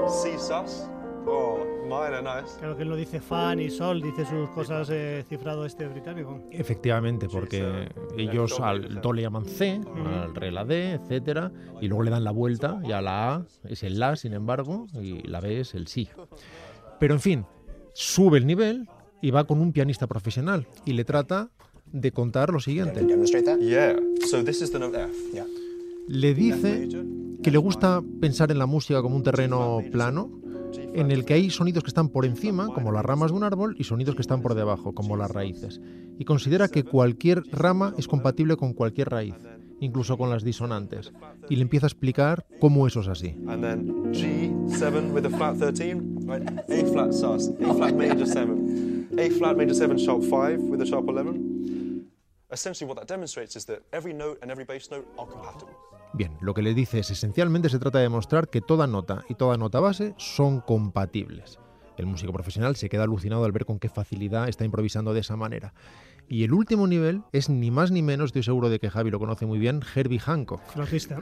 C sus. Oh, minor, nice. Claro que él no dice fa ni sol, dice sus cosas eh, cifrado este británico. Efectivamente, porque ellos al do le llaman C, al re la D, etcétera, y luego le dan la vuelta y a la A es el la, sin embargo, y la B es el si. Pero en fin, sube el nivel y va con un pianista profesional y le trata de contar lo siguiente. Yeah. So this is the note F. Yeah. Le dice que le gusta pensar en la música como un terreno plano, en el que hay sonidos que están por encima, como las ramas de un árbol, y sonidos que están por debajo, como las raíces. Y considera que cualquier rama es compatible con cualquier raíz, incluso con las disonantes. Y le empieza a explicar cómo eso es así. Bien, lo que le dice es esencialmente se trata de demostrar que toda nota y toda nota base son compatibles. El músico profesional se queda alucinado al ver con qué facilidad está improvisando de esa manera. Y el último nivel es ni más ni menos, estoy seguro de que Javi lo conoce muy bien, Herbie Hancock. Flautista.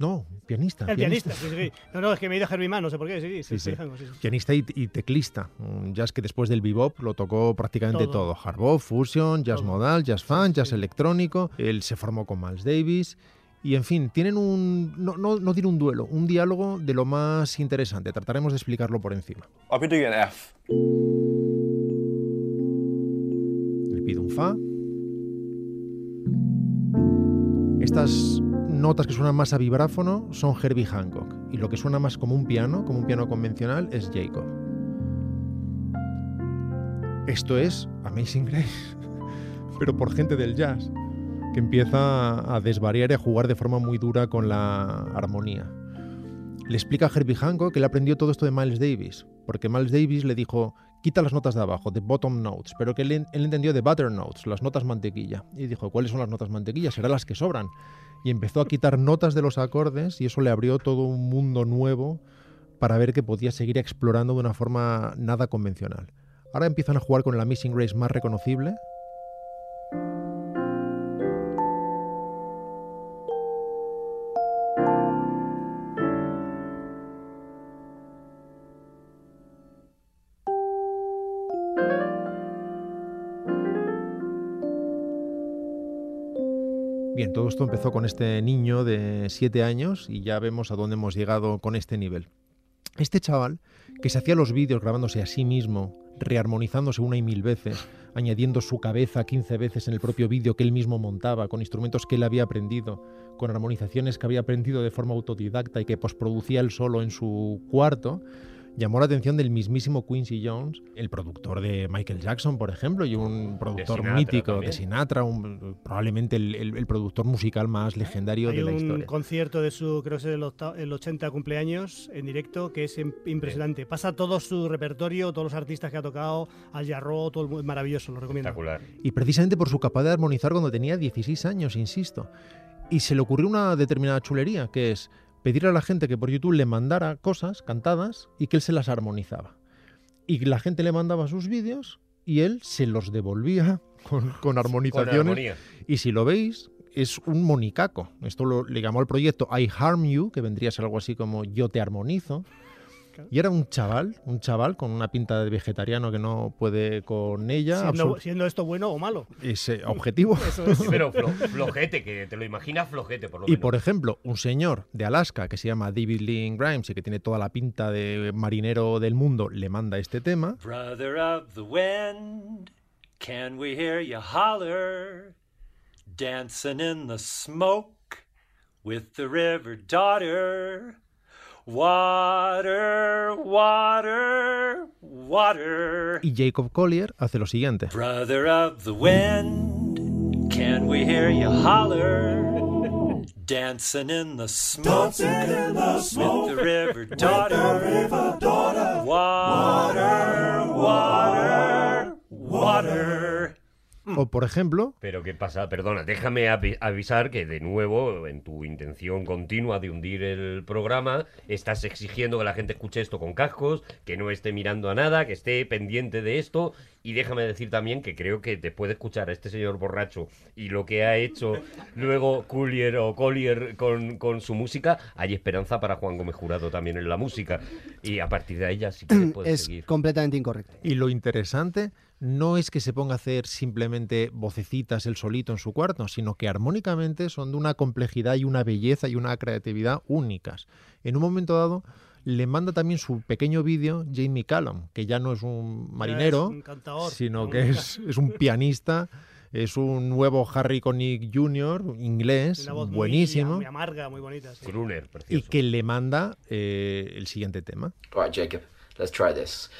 No, pianista. El pianista, sí, sí. No, no, es que me he ido a Mann, no sé por qué, sí, sí, Sí, sí. sí, sí, sí. Pianista y, y teclista. Un jazz que después del bebop lo tocó prácticamente Todo. todo. Hard bop, fusion, jazz modal, jazz funk, jazz electrónico. Él se formó con Miles Davis. Y en fin, tienen un. No, no, no tiene un duelo, un diálogo de lo más interesante. Trataremos de explicarlo por encima. I'll be doing an F. Le pido un Fa. Estas notas que suenan más a vibráfono son Herbie Hancock. Y lo que suena más como un piano, como un piano convencional, es Jacob. Esto es Amazing Grace, pero por gente del jazz, que empieza a desvariar y a jugar de forma muy dura con la armonía. Le explica a Herbie Hancock que él aprendió todo esto de Miles Davis, porque Miles Davis le dijo, quita las notas de abajo, de bottom notes, pero que él, él entendió de butter notes, las notas mantequilla. Y dijo, ¿cuáles son las notas mantequilla? Serán las que sobran. Y empezó a quitar notas de los acordes y eso le abrió todo un mundo nuevo para ver que podía seguir explorando de una forma nada convencional. Ahora empiezan a jugar con la Missing Grace más reconocible, todo esto empezó con este niño de 7 años y ya vemos a dónde hemos llegado con este nivel. Este chaval, que se hacía los vídeos grabándose a sí mismo, rearmonizándose una y mil veces, añadiendo su cabeza 15 veces en el propio vídeo que él mismo montaba, con instrumentos que él había aprendido, con armonizaciones que había aprendido de forma autodidacta y que posproducía él solo en su cuarto, llamó la atención del mismísimo Quincy Jones, el productor de Michael Jackson, por ejemplo, y un productor Sinatra mítico también. de Sinatra, un- probablemente el, el- el productor musical más legendario Hay de la un historia. concierto de su, creo que es el, octa- el 80 cumpleaños en directo, que es im- impresionante. Pasa todo su repertorio, todos los artistas que ha tocado, Al Jarreau, todo maravilloso, lo recomiendo. Espectacular. Y precisamente por su capacidad de armonizar cuando tenía 16 años, insisto. Y se le ocurrió una determinada chulería, que es pedirle a la gente que por YouTube le mandara cosas cantadas y que él se las armonizaba. Y la gente le mandaba sus vídeos y él se los devolvía con, con armonizaciones. y si lo veis, es un monicaco. Esto lo, le llamó el proyecto I Harm You, que vendría a ser algo así como Yo te armonizo. Y era un chaval, un chaval con una pinta de vegetariano que no puede con ella. Siendo, esto bueno o malo. ese objetivo. Eso es. Sí, pero flo- flojete, que te lo imaginas flojete, por lo Y menos. por ejemplo, un señor de Alaska que se llama David Lynn Grimes y que tiene toda la pinta de marinero del mundo, le manda este tema. Brother of the wind, can we hear you holler? Dancing in the smoke with the river daughter. Water, water, water. Y Jacob Collier hace lo siguiente. Brother of the wind, can we hear you holler? Dancing in the smoke, Dancing in the smoke with the river daughter. With the river daughter. Water, Water, water, water. O por ejemplo, Pero qué pasa, perdona, déjame avi- avisar que de nuevo, en tu intención continua de hundir el programa, estás exigiendo que la gente escuche esto con cascos, que no esté mirando a nada, que esté pendiente de esto. Y déjame decir también que creo que después de escuchar a este señor borracho y lo que ha hecho luego Collier o Collier con, con su música, hay esperanza para Juan Gómez Jurado también en la música. Y a partir de ahí ya sí que puedes es seguir. completamente incorrecto. y lo interesante no es que se ponga a hacer simplemente vocecitas el solito en su cuarto, sino que armónicamente son de una complejidad y una belleza y una creatividad únicas. En un momento dado le manda también su pequeño vídeo Jamie Callum, que ya no es un marinero, un cantador. sino que es, es un pianista, es un nuevo Harry Connick Jr., inglés, Una voz muy- buenísimo, Muy, amarga, muy bonita. sí. Gruner, y que le manda eh, el siguiente tema. All right, Jacob, Let's try this.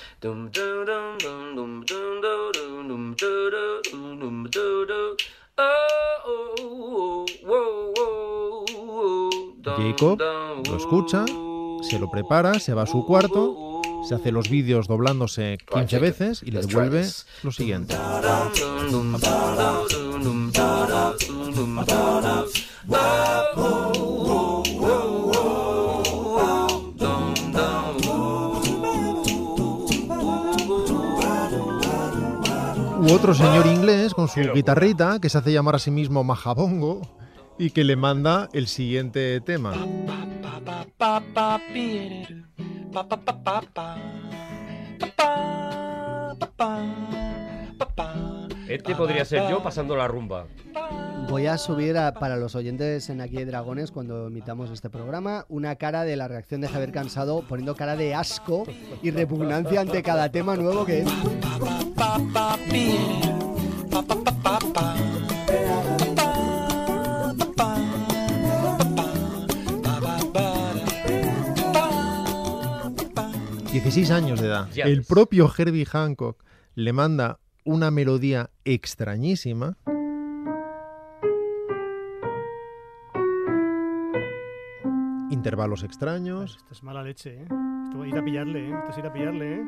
Jacob lo escucha, se lo prepara, se va a su cuarto, se hace los vídeos doblándose 15 veces y le devuelve lo siguiente. Otro señor inglés con su guitarrita que se hace llamar a sí mismo Majabongo y que le manda el siguiente tema. Este podría ser yo pasando la rumba. Voy a subir a- para los oyentes en Aquí hay Dragones cuando emitamos este programa una cara de la reacción de Javier Cansado poniendo cara de asco y repugnancia ante cada tema nuevo que es. Ba, ba, be-do. Ba, ba, ba, ba, ba. Ba, ba, ba, ba, ba, ba, ba. 16 años de edad. El propio Herbie Hancock le manda una melodía extrañísima. Intervalos extraños. Esto es mala leche, ¿eh? Esto es ir a pillarle, ¿eh? Esto es ir a pillarle, ¿eh?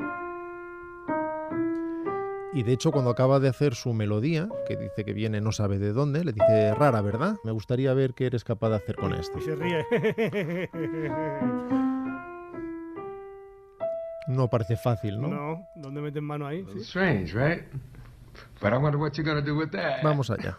Y de hecho, cuando acaba de hacer su melodía, que dice que viene no sabe de dónde, le dice rara, ¿verdad? Me gustaría ver qué eres capaz de hacer con esto. Y se ríe. No parece fácil, ¿no? no, ¿dónde meten mano ahí? Sí. Strange, right? But I wonder what you're gonna do with that. Vamos allá.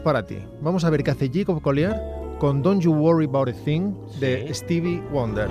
para ti. Vamos a ver qué hace Jacob Collier con Don't You Worry About a Thing de. Stevie Wonder.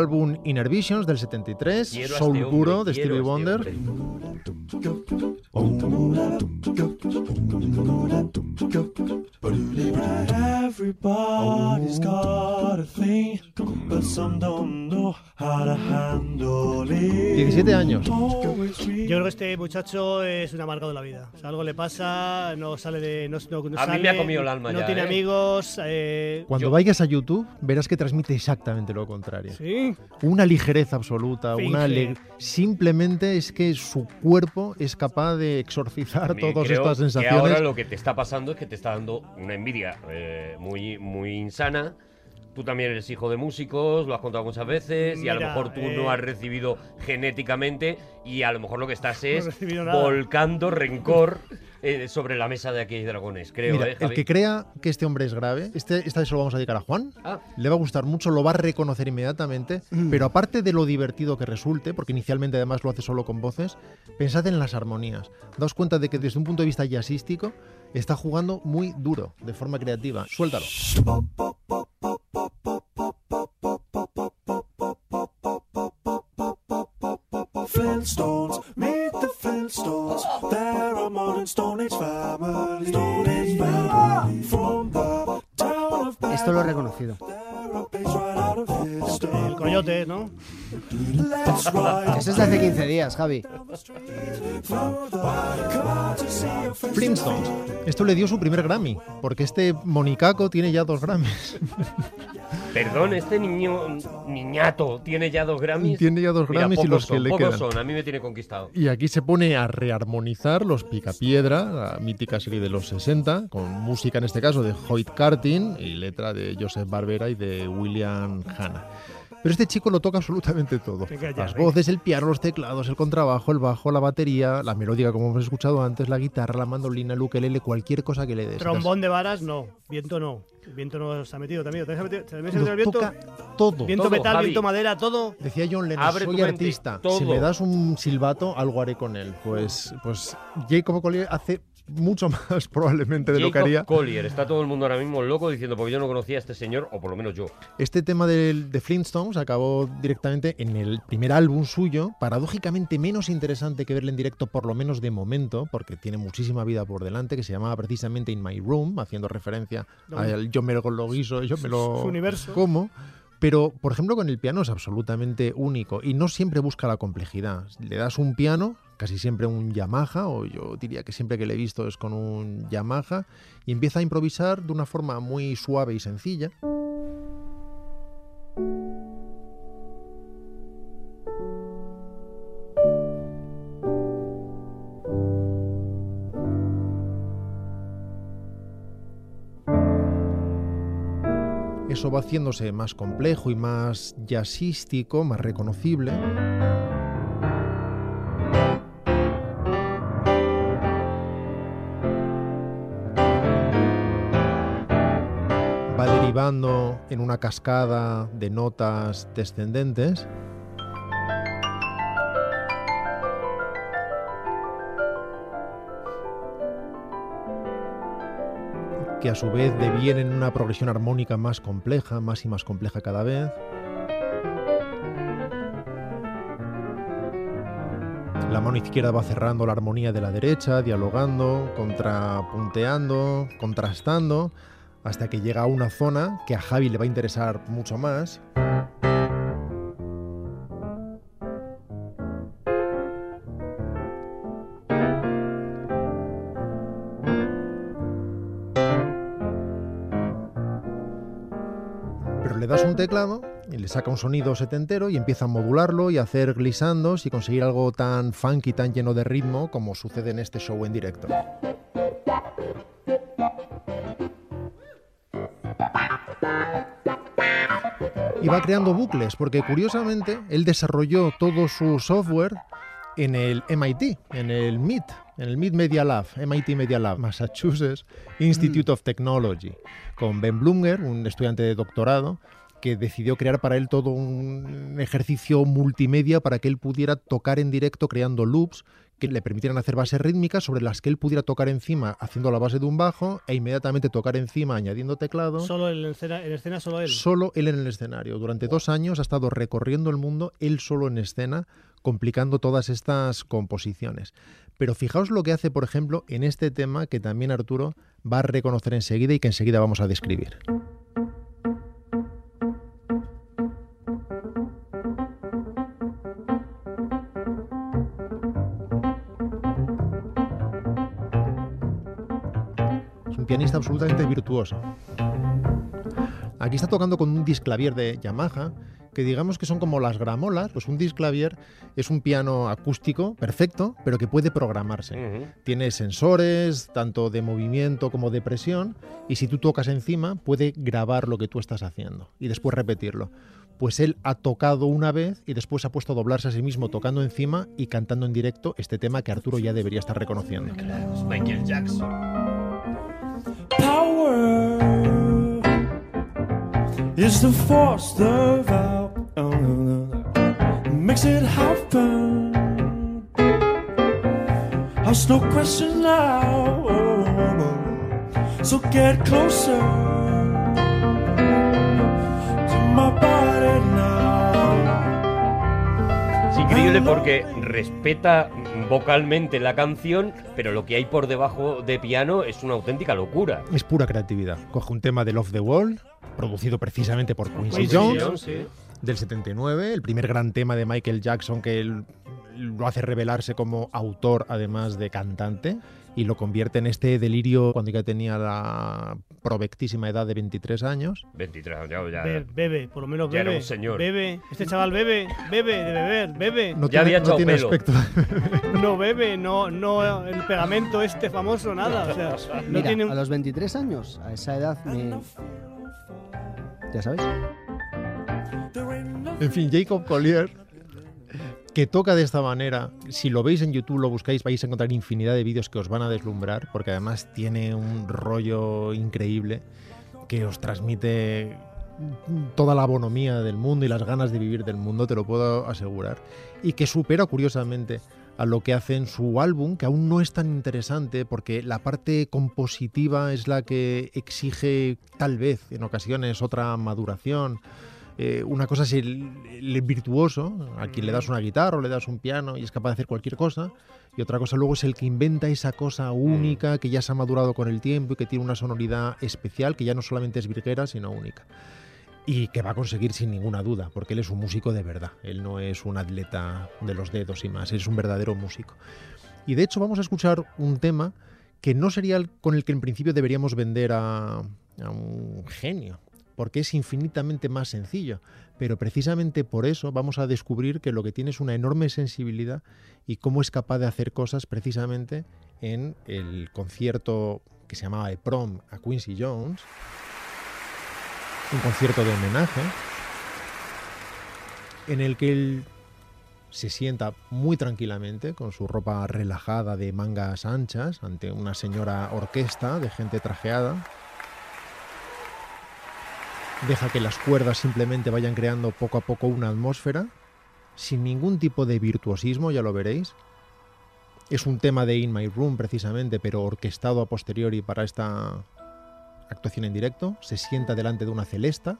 Álbum Inner Visions del 73, Quiero a Soul este hombre, Puro de Stevie este Wonder. Everybody's got a thing, but some don't know how to handle it. 17 años. Yo creo que este muchacho es un amargado de la vida. O sea, algo le pasa, no sale de. No, no- no A mí me sale, ha comido el alma No ya, tiene ¿eh? amigos. eh, Cuando vayas a YouTube, verás que transmite exactamente lo contrario. Sí. Una ligereza absoluta, una Finge. ale- simplemente es que su cuerpo es capaz de exorcizar También todas estas Que sensaciones. ahora lo que te está pasando es que te está dando una envidia eh, muy, muy insana. Tú también eres hijo de músicos, lo has contado muchas veces, y a lo Mira, mejor tú eh, no has recibido genéticamente, y a lo mejor lo que estás No es nada. volcando rencor eh, sobre la mesa de aquí hay dragones, creo. Mira, ¿eh, el que crea que este hombre es grave, este, esta vez se lo vamos a dedicar a Juan. Ah. Le va a gustar mucho, lo va a reconocer inmediatamente. Mm. Pero aparte de lo divertido que resulte, porque inicialmente además lo hace solo con voces, pensad en las armonías. Daos cuenta de que desde un punto de vista jazzístico está jugando muy duro, de forma creativa. Suéltalo. Esto lo he reconocido. El coyote, ¿no? Let's ride Eso es de hace 15 días, Javi. Flintstones. Esto le dio su primer Grammy, porque este monicaco tiene ya dos Grammys. Perdón, este niño, niñato, tiene ya dos Grammys. Tiene ya dos Mira, Grammys y los que le pocos quedan. son, a mí me tiene conquistado. Y aquí se pone a rearmonizar los Picapiedra, la mítica serie de los 60, con música en este caso de Hoyt Cartin y letra de Joseph Barbera y de William Hanna. Pero este chico lo toca absolutamente todo. Las voces, el piano, los teclados, el contrabajo, el bajo, la batería, la melódica, como hemos escuchado antes, la guitarra, la mandolina, el ukelele, cualquier cosa que le des. Trombón de varas, no. Viento no. El viento no se ha metido también. ¿También se ha metido, ¿también se ha metido Lo el viento? toca todo. Viento Todo, metal, Javi. viento madera, todo. Decía John Lennon, Abre soy artista. todo. Si me das un silbato, algo haré con él. Pues, pues Jacob Collier hace mucho más probablemente de lo que haría. Collier, está todo el mundo ahora mismo loco diciendo porque yo no conocía a este señor, o por lo menos yo. Este tema del- de Flintstones acabó directamente en el primer álbum suyo, paradójicamente menos interesante que verle en directo, por lo menos de momento, porque tiene muchísima vida por delante, que se llamaba precisamente In My Room, haciendo referencia No. al yo me lo guiso, yo me lo Su universo. como. Pero, por ejemplo, con el piano es absolutamente único y no siempre busca la complejidad. Le das un piano, casi siempre un Yamaha, o yo diría que siempre que le he visto es con un Yamaha, y empieza a improvisar de una forma muy suave y sencilla. Eso va haciéndose más complejo y más jazzístico, más reconocible. Derivando en una cascada de notas descendentes. que a su vez devienen en una progresión armónica más compleja, más y más compleja cada vez. La mano izquierda va cerrando la armonía de la derecha, dialogando, contrapunteando, contrastando, hasta que llega a una zona que a Javi le va a interesar mucho más. Pero le das un teclado y le saca un sonido setentero y empieza a modularlo y a hacer glissandos y conseguir algo tan funky, tan lleno de ritmo como sucede en este show en directo. Y va creando bucles, porque curiosamente él desarrolló todo su software en el MIT, en el MIT, en el MIT Media Lab, MIT Media Lab, Massachusetts Institute of Technology, con Ben Blunger, un estudiante de doctorado, que decidió crear para él todo un ejercicio multimedia para que él pudiera tocar en directo creando loops que le permitieran hacer bases rítmicas sobre las que él pudiera tocar encima haciendo la base de un bajo e inmediatamente tocar encima añadiendo teclado. Solo en escena, en escena solo él. Solo él en el escenario. Durante dos años ha estado recorriendo el mundo él solo en escena, complicando todas estas composiciones. Pero fijaos lo que hace, por ejemplo, en este tema que también Arturo va a reconocer enseguida y que enseguida vamos a describir. Absolutamente virtuoso. Aquí está tocando con un disclavier de Yamaha, que digamos que son como las gramolas, pues un disclavier es un piano acústico perfecto, pero que puede programarse. Tiene sensores, tanto de movimiento como de presión, y si tú tocas encima, puede grabar lo que tú estás haciendo y después repetirlo. Pues él ha tocado una vez y después ha puesto a doblarse a sí mismo tocando encima y cantando en directo este tema que Arturo ya debería estar reconociendo. Michael Jackson. Is the force the valve makes it happen. Ask no question now. So get closer to my body now. Es increíble porque respeta vocalmente la canción, pero lo que hay por debajo de piano es una auténtica locura. Es pura creatividad. Coge un tema de Love the Wall, producido precisamente por Quincy Quincy Jones, Jones, sí. del 79, el primer gran tema de Michael Jackson que él lo hace revelarse como autor además de cantante y lo convierte en este delirio cuando ya tenía la provectísima edad de 23 años. 23 años, ya, ya- Be- bebe, por lo menos Ya bebe. era un señor. Bebe. Este chaval bebe, bebe, de beber, bebe. No Ya tiene, había no tiene pelo. aspecto. No bebe, no, no el pegamento este famoso, nada. O sea, no Mira, tiene un- a los 23 años, a esa edad me... Ya sabéis. En fin, Jacob Collier, que toca de esta manera, si lo veis en YouTube, lo buscáis, vais a encontrar infinidad de vídeos que os van a deslumbrar, porque además tiene un rollo increíble que os transmite toda la bonomía del mundo y las ganas de vivir del mundo, te lo puedo asegurar, y que supera curiosamente a lo que hace en su álbum, que aún no es tan interesante porque la parte compositiva es la que exige tal vez en ocasiones otra maduración. Eh, una cosa es el, el virtuoso, a quien le das una guitarra o le das un piano y es capaz de hacer cualquier cosa, y otra cosa luego es el que inventa esa cosa única que ya se ha madurado con el tiempo y que tiene una sonoridad especial que ya no solamente es virguera, sino única. Y que va a conseguir sin ninguna duda, porque él es un músico de verdad, él no es un atleta de los dedos y más, es un verdadero músico. Y de hecho vamos a escuchar un tema que no sería el con el que en principio deberíamos vender a, a un genio, porque es infinitamente más sencillo. Pero precisamente por eso vamos a descubrir que lo que tiene es una enorme sensibilidad y cómo es capaz de hacer cosas precisamente en el concierto que se llamaba The Prom a Quincy Jones, un concierto de homenaje, en el que él se sienta muy tranquilamente con su ropa relajada de mangas anchas ante una señora orquesta de gente trajeada. Deja que las cuerdas simplemente vayan creando poco a poco una atmósfera sin ningún tipo de virtuosismo, ya lo veréis. Es un tema de In My Room precisamente, pero orquestado a posteriori para esta actuación en directo. Se sienta delante de una celesta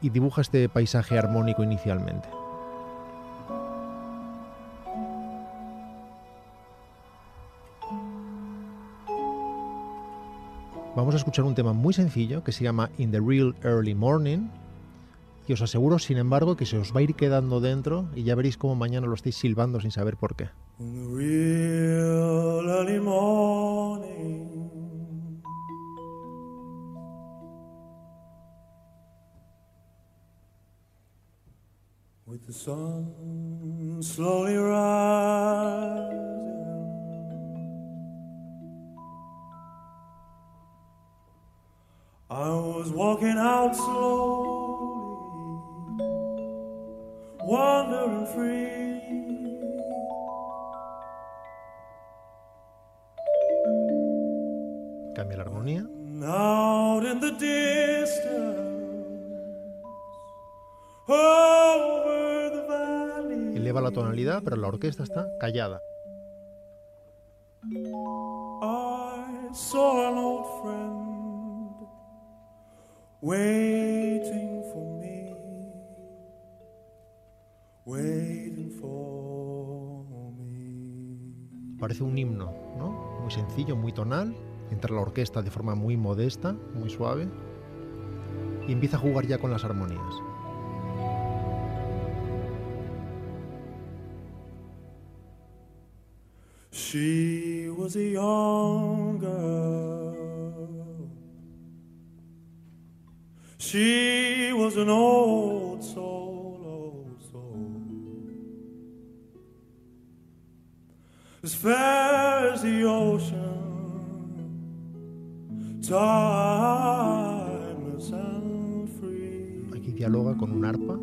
y dibuja este paisaje armónico inicialmente. Vamos a escuchar un tema muy sencillo que se llama In the Real Early Morning y os aseguro, sin embargo, que se os va a ir quedando dentro y ya veréis cómo mañana lo estáis silbando sin saber por qué. In the real early morning. With the sun slowly rising, I was walking out slowly, wandering free. cambia la armonía. Eleva la tonalidad, pero la orquesta está callada. I saw an old friend waiting for me, waiting for me. Parece un himno, ¿no? Muy sencillo, muy tonal, Entra la orquesta de forma muy modesta, muy suave. Y empieza a jugar ya con las armonías. She was a young girl. She was an old soul, old soul. As fair as the ocean. Aquí dialoga con un arpa,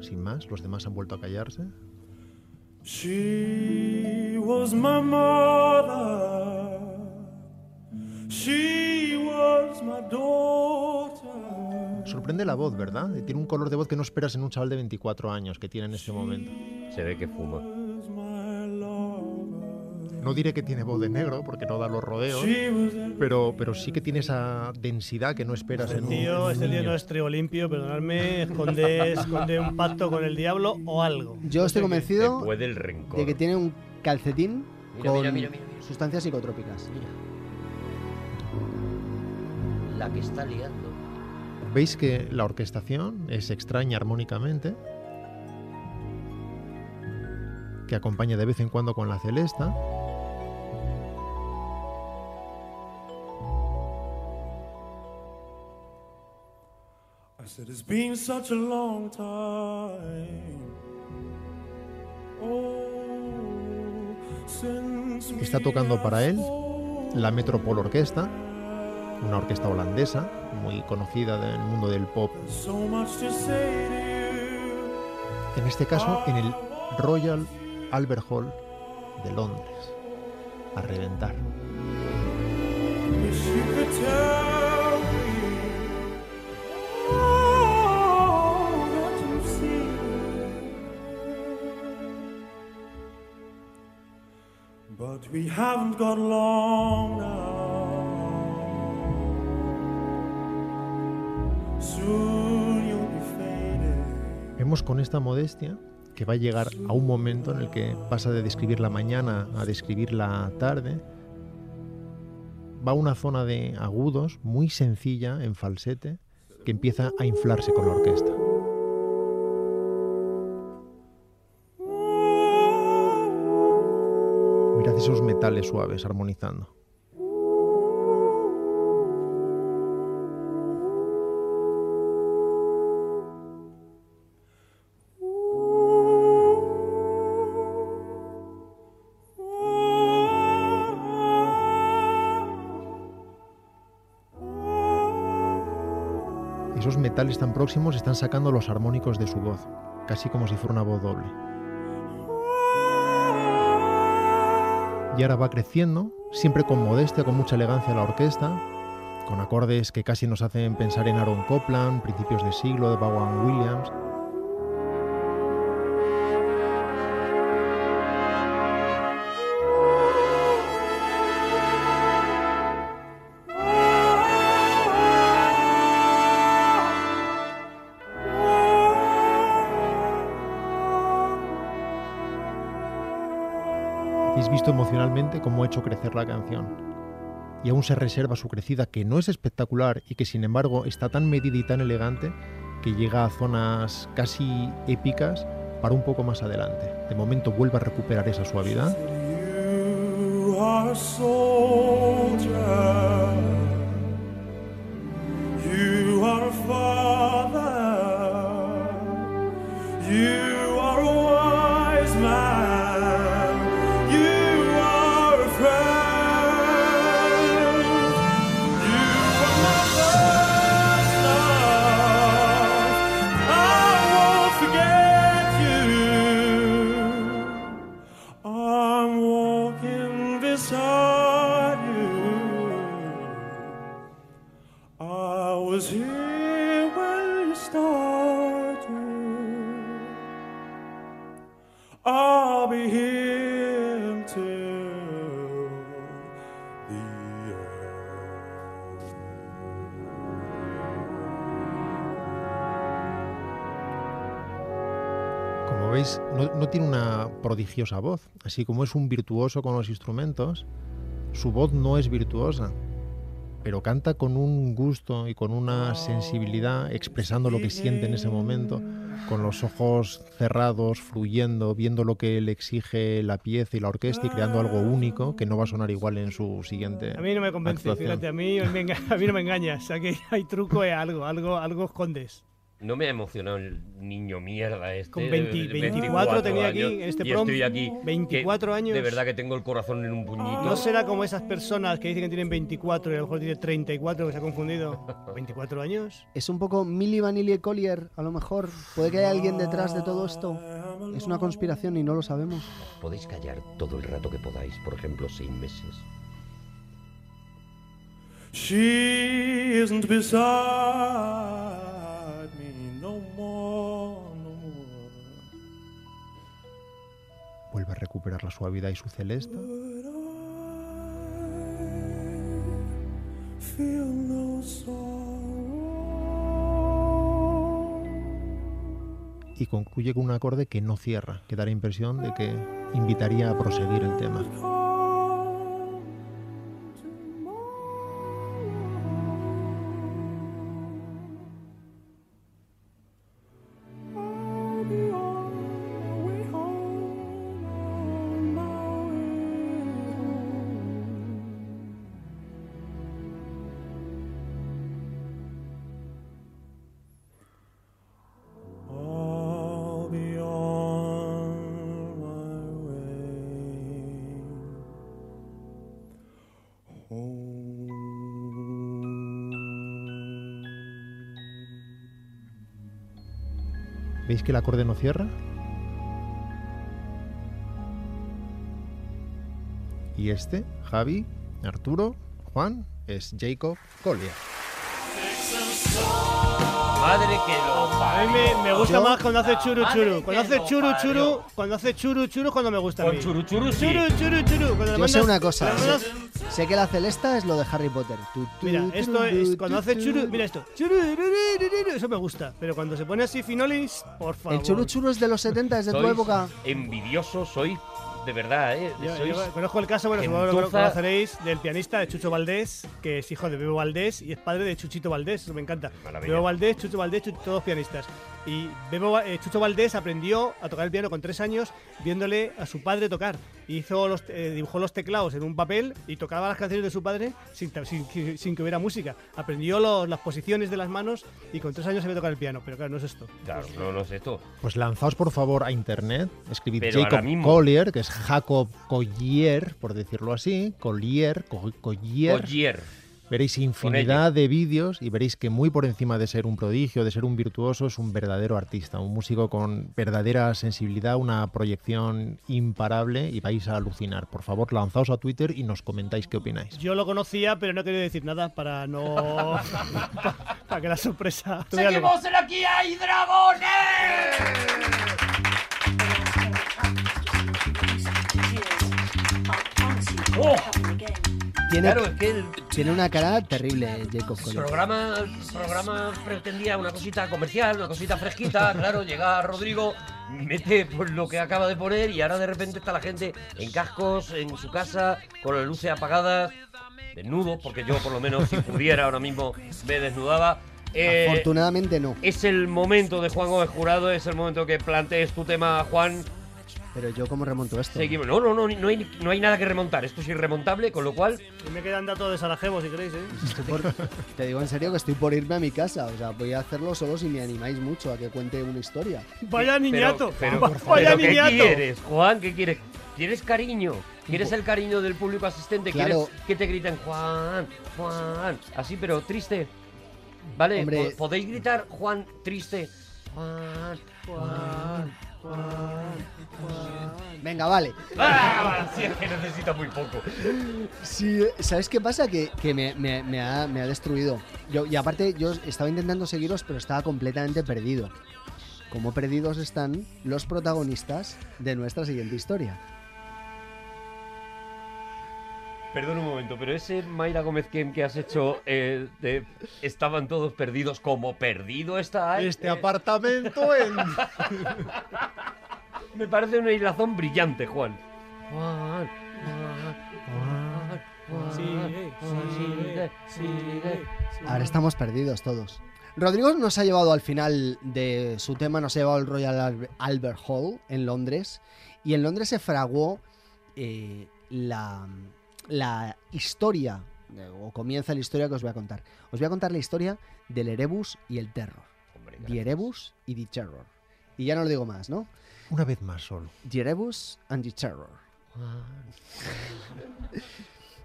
sin más. Los demás han vuelto a callarse. She was my mother. She was my daughter. Sorprende la voz, ¿verdad? Tiene un color de voz que no esperas en un chaval de 24 años que tiene en este momento. Se ve que fuma. No diré que tiene voz de negro, porque no da los rodeos, pero, pero sí que tiene esa densidad que no esperas Este en un, tío, en un este tío niño. no es trigo limpio, perdonadme, esconde, esconde un pacto con el diablo o algo. Yo estoy convencido Te puede el rencor. de que tiene un calcetín Mira, con mira, mira, mira, mira. sustancias psicotrópicas. La que está liando. Veis que la orquestación es extraña armónicamente, que acompaña de vez en cuando con la celesta. I said, It's been such a long time. Oh, since we Está tocando para él la Metropol Orquesta, una orquesta holandesa muy conocida del mundo del pop. En este caso, en el Royal Albert Hall de Londres. A reventar. But. Vemos con esta modestia que va a llegar a un momento en el que pasa de describir la mañana a describir la tarde. Va a una zona de agudos muy sencilla en falsete que empieza a inflarse con la orquesta. Esos metales suaves armonizando. Esos metales tan próximos están sacando los armónicos de su voz, casi como si fuera una voz doble. Y ahora va creciendo, siempre con modestia, con mucha elegancia la orquesta, con acordes que casi nos hacen pensar en Aaron Copland, principios de siglo, de Vaughan Williams. Cómo ha hecho crecer la canción. Y aún se reserva su crecida, que no es espectacular y que sin embargo está tan medida y tan elegante que llega a zonas casi épicas para un poco más adelante. De momento vuelve a recuperar esa suavidad. Prodigiosa voz. Así como es un virtuoso con los instrumentos, su voz no es virtuosa. Pero canta con un gusto y con una sensibilidad, expresando lo que siente en ese momento, con los ojos cerrados, fluyendo, viendo lo que le exige la pieza y la orquesta y creando algo único que no va a sonar igual en su siguiente. A mí no me convence, actuación. fíjate, a mí, a mí no me engañas. Aquí hay truco algo, algo, algo escondes. No me ha emocionado el niño mierda este. Con de- 20 de 24 tenía aquí, años, en este y prom, estoy aquí. 24 que años. De verdad que tengo el corazón en un puñito. No será como esas personas que dicen que tienen 24 y a lo mejor tiene 34, que se ha confundido. ¿24 años? Es un poco Milli Vanilli Collier, a lo mejor. Puede que haya alguien detrás de todo esto. Es una conspiración y no lo sabemos. Podéis callar todo el rato que podáis, por ejemplo, seis meses. She isn't beside Vuelve a recuperar la suavidad y su celeste. Y concluye con un acorde que no cierra, que da la impresión de que invitaría a proseguir el tema. ¿Veis que el acorde no cierra? Y este, Javi, Arturo, Juan, es Jacob Collier. Madre que lo A mí me, me gusta Yo- más cuando hace churu Madre churu. que Cuando hace lo churu parió. churu, cuando hace churu churu, cuando me gusta a Con mí. churu churu sí. Churu churu churu. Cuando le Yo sé mandas- una cosa. le mandas- Sé, que la celesta es lo de Harry Potter. Tu, tu, Mira, esto tu, es tu, cuando tu, hace churu. Mira esto. Churu, ru, ru, ru, ru, eso me gusta. Pero cuando se pone así finolis, por favor. El churu churu es de los 70, es de tu época. Envidioso soy, de verdad, ¿eh? Yo, Sois- yo conozco el caso, bueno, supongo que lo conoceréis, del pianista de Chucho Valdés, que es hijo de Bebo Valdés y es padre de Chuchito Valdés, eso me encanta. Maravilla. Bebo Valdés, Chucho Valdés, todos pianistas. Y Bebo, eh, Chucho Valdés aprendió a tocar el piano con tres años viéndole a su padre tocar. Hizo los, eh, dibujó los teclados en un papel y tocaba las canciones de su padre sin, que- sin que hubiera música. Aprendió los- las posiciones de las manos y con tres años sabía tocar el piano, pero claro, no es esto. Claro, no, no es esto. Pues lanzaos por favor a internet, escribid Pero Jacob. Collier, que es Jacob Collier, por decirlo así, Collier, Co- Collier. Collier. Veréis infinidad de vídeos y veréis que muy por encima de ser un prodigio, de ser un virtuoso, es un verdadero artista, un músico con verdadera sensibilidad, una proyección imparable y vais a alucinar. Por favor, lanzaos a Twitter y nos comentáis qué opináis. Yo lo conocía, pero no quería decir nada para no. pa- para que la sorpresa. ¡Seguimos en Aquí hay dragones! ¡Oh! Tiene, Claro, es que el tiene una cara terrible, Jacob Collier. programa, el programa pretendía una cosita comercial, una cosita fresquita. Claro, llega Rodrigo, mete pues, lo que acaba de poner y ahora de repente está la gente en cascos, en su casa, con las luces apagadas, desnudo, porque yo por lo menos si pudiera ahora mismo me desnudaba. Eh, Afortunadamente no. es el momento de Juan Gómez Jurado, es el momento que plantees tu tema, Juan. Pero yo cómo remonto esto. Seguimos. No, no, no, no hay, no hay nada que remontar. Esto es irremontable, con lo cual Y me quedan datos de Sarajevo, si queréis, ¿eh? Por- te digo en serio que estoy por irme a mi casa. O sea, voy a hacerlo solo si me animáis mucho a que cuente una historia. Vaya niñato. Pero, pero, vaya pero ¿qué niñato. quieres, Juan? ¿Qué quieres? ¿Quieres cariño? ¿Quieres el cariño del público asistente? Claro. ¿Quieres que te griten Juan, Juan? Así, pero triste. ¿Vale? Hombre. ¿Podéis gritar Juan triste? Juan, Juan, Juan. Venga, vale. Ah, sí, es que necesita muy poco. Sí, ¿sabes qué pasa? Que, que me, me- me ha, me ha destruido. Yo, y aparte, yo estaba intentando seguiros, pero estaba completamente perdido. cómo perdidos están los protagonistas de nuestra siguiente historia. Perdón un momento, pero ese Mayra Gómez Kem que has hecho eh, de estaban todos perdidos como perdido está Este apartamento en... Me parece una hilazón brillante, Juan. Sigue, sigue, sigue. Ahora estamos perdidos todos. Rodrigo nos ha llevado al final de su tema, nos ha llevado al Royal Albe- Albert Hall en Londres. Y en Londres se fraguó eh, la, la historia, o comienza la historia que os voy a contar. Os voy a contar la historia del Erebus y el Terror. Hombre, The Erebus y The Terror. Y ya no lo digo más, ¿no? Una vez más solo. The Erebus and the Terror.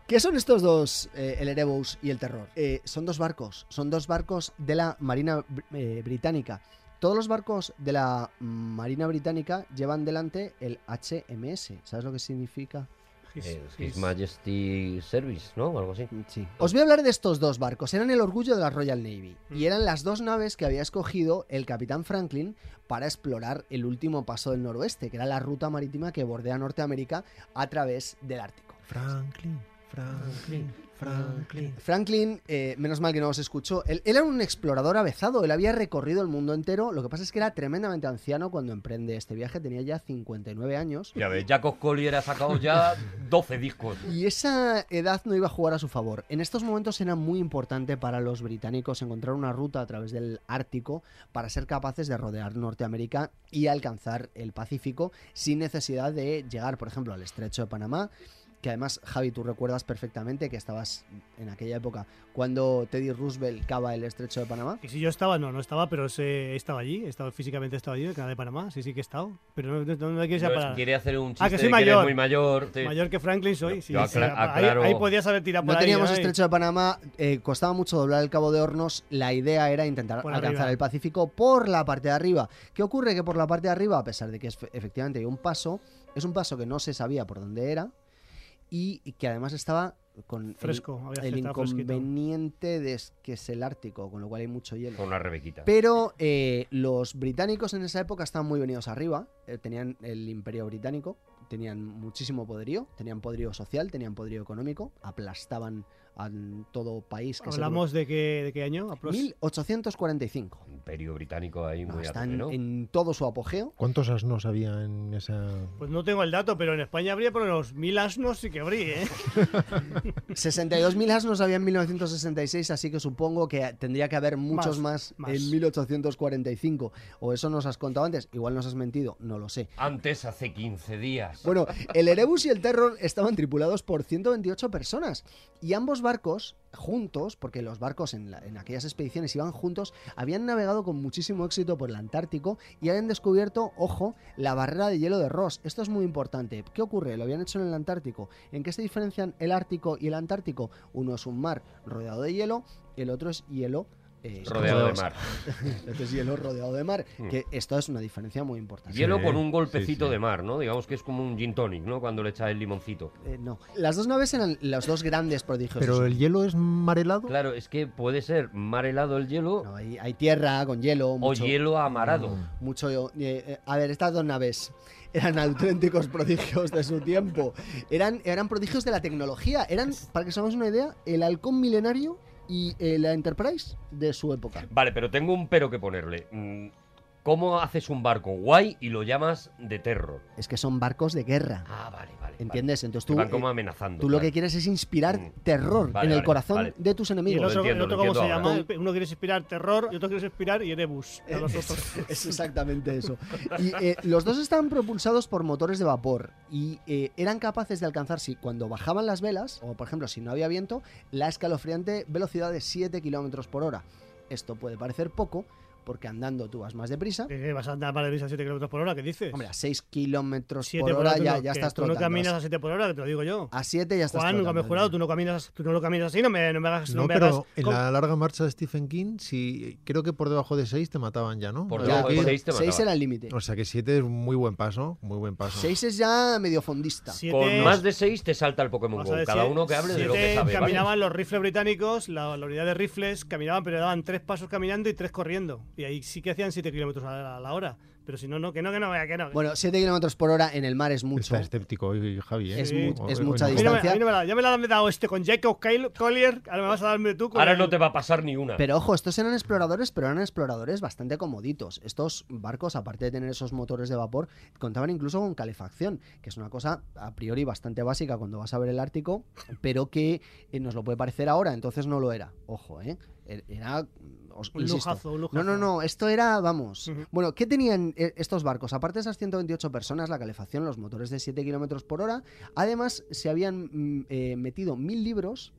¿Qué son estos dos, eh, el Erebus y el Terror? Eh, son dos barcos, son dos barcos de la Marina eh, Británica. Todos los barcos de la Marina Británica llevan delante el HMS. ¿Sabes lo que significa? Eh, His Majesty Service, ¿no? O algo así. Sí. Os voy a hablar de estos dos barcos. Eran el orgullo de la Royal Navy. Mm. Y eran las dos naves que había escogido el capitán Franklin para explorar el último paso del noroeste, que era la ruta marítima que bordea Norteamérica a través del Ártico. Franklin, Franklin, Franklin. Franklin, eh, menos mal que no os escuchó, él, él era un explorador avezado, él había recorrido el mundo entero, lo que pasa es que era tremendamente anciano cuando emprende este viaje, tenía ya 59 años. Ya ves, Jacob Collier ha sacado ya 12 discos. Y esa edad no iba a jugar a su favor. En estos momentos era muy importante para los británicos encontrar una ruta a través del Ártico para ser capaces de rodear Norteamérica y alcanzar el Pacífico sin necesidad de llegar, por ejemplo, al estrecho de Panamá. Que además, Javi, tú recuerdas perfectamente que estabas en aquella época cuando Teddy Roosevelt cava el estrecho de Panamá. Y si yo estaba, no, no estaba, pero sé- estaba allí, estaba, físicamente estaba allí, en el canal de Panamá, sí, sí que he estado. Pero no, no, no quieres No, parar. quiere hacer un chiste Ah, que soy de que eres mayor. muy mayor. sí. Mayor que Franklin soy, sí. Sí, ahí- ahí, podías haber tirado por No ahí, teníamos estrecho de Panamá, eh, costaba mucho doblar el Cabo de Hornos. La idea era intentar Por alcanzar arriba. el Pacífico por la parte de arriba. ¿Qué ocurre? Que por la parte de arriba, a pesar de que es, efectivamente hay un paso, es un paso que no se sabía por dónde era y que además estaba con el- Fresco, había el, fresquito. inconveniente de es- que es el Ártico, con lo cual hay mucho hielo. Con una rebequita. Pero eh, los británicos en esa época estaban muy venidos arriba, eh, tenían el imperio británico, tenían muchísimo poderío, tenían poderío social, tenían poderío económico, aplastaban a todo país que ¿Hablamos de qué, de qué año? se... Apros- 1845. Imperio británico ahí No, muy ¿no? en todo su apogeo. ¿Cuántos asnos había en esa...? Pues no tengo el dato, pero en España habría por los mil asnos sí que habría, ¿eh? 62.000 asnos había en 1966, así que supongo que tendría que haber muchos más, Más, más. en 1845. O eso nos has contado antes, igual nos has mentido, no lo sé. Antes, hace 15 días. Bueno, el Erebus y el Terror estaban tripulados por 128 personas y ambos barcos juntos, porque los barcos en, la- en aquellas expediciones iban juntos, habían navegado con muchísimo éxito por el Antártico y habían descubierto, ojo, la barrera de hielo de Ross. Esto es muy importante. ¿Qué ocurre? Lo habían hecho en el Antártico. ¿En qué se diferencian el Ártico y el Antártico? Uno es un mar rodeado de hielo, el otro es hielo. Eh, Rodeado de mar. Este es hielo rodeado de mar, Mm. que esto es una diferencia muy importante. Hielo Sí, con un golpecito sí, sí. de mar, ¿no? Digamos que es como un gin tonic, ¿no? Cuando le echas el limoncito. Eh, no. Las dos naves eran los dos grandes prodigios. ¿Pero el hielo es mar helado? Claro, es que puede ser mar helado el hielo No, hay, hay tierra con hielo. o Mucho, hielo amarado. mucho eh, eh, a ver, estas dos naves eran auténticos prodigios de su tiempo. Eran, eran prodigios de la tecnología. Eran, para que os hagamos una idea, el halcón milenario y eh, la Enterprise de su época. Vale, pero tengo un pero que ponerle. Mm, ¿Cómo haces un barco guay y lo llamas de terror? Es que son barcos de guerra. Ah, vale, vale. ¿Entiendes? Entonces tú, van como eh, amenazando. tú lo que quieres es inspirar Mm. terror Vale, en el vale, corazón vale. de tus Y el enemigos. otro, entiendo, el otro lo ¿cómo se entiendo llama? ahora. Uno quiere inspirar terror y otro quiere inspirar Erebus. A los otros. Es exactamente eso. Y eh, los dos estaban propulsados por motores de vapor y eh, eran capaces de alcanzar, si cuando bajaban las velas, o por ejemplo si no había viento, la escalofriante velocidad de 7 kilómetros por hora. Esto puede parecer poco, porque andando tú vas más deprisa. ¿Qué, vas a andar más de 7 kilómetros por hora? ¿Qué dices? Hombre, a 6 kilómetros 7 por hora tú ya, no- ya estás Tú no trotando. caminas a 7 por hora, que te lo digo yo. A 7 ya estás Juan, nunca trotando. mejorado, tú no caminas, tú no lo caminas así, no me, no me hagas, no, No, me pero hagas en la larga marcha de Stephen King, sí, creo que por debajo de 6 te mataban ya, ¿no? Por debajo de ir- seis te 6 mataba. era el límite. O sea que 7 es muy buen paso, muy buen paso. 6 es ya medio fondista. Siete- Con más de 6 te salta el Pokémon Go. a Cada siete- uno que hable de lo que sabe. ¿vale? caminaban los rifles británicos, la, la unidad de rifles caminaban, pero daban tres pasos caminando y tres corriendo. Y ahí sí que hacían 7 kilómetros a la, hora. Pero si no, no, que no, que no, vea, que no. Bueno, 7 kilómetros por hora en el mar es mucho. Está escéptico hoy, Javi. ¿eh? Es Sí. mu- es Hoy- hoy mucha A no. mí no me- distancia. a mí no me la- ya me la han dado este con Jacob Kyle- Collier, ahora me vas a darme tú con Ahora el- no te va a pasar ni una. Pero ojo, estos eran exploradores, pero eran exploradores bastante comoditos. Estos barcos, aparte de tener esos motores de vapor, contaban incluso con calefacción, que es una cosa a priori bastante básica cuando vas a ver el Ártico, pero que eh, nos lo puede parecer ahora, entonces no lo era. Ojo, ¿eh? Er- Era. os Un insisto. lujazo, un No, lujazo. no, no, esto era, vamos. Bueno, ¿qué tenían eh, estos barcos? Aparte de esas 128 personas, la calefacción, los motores de 7 kilómetros por hora, además se habían mm, eh, metido mil libros.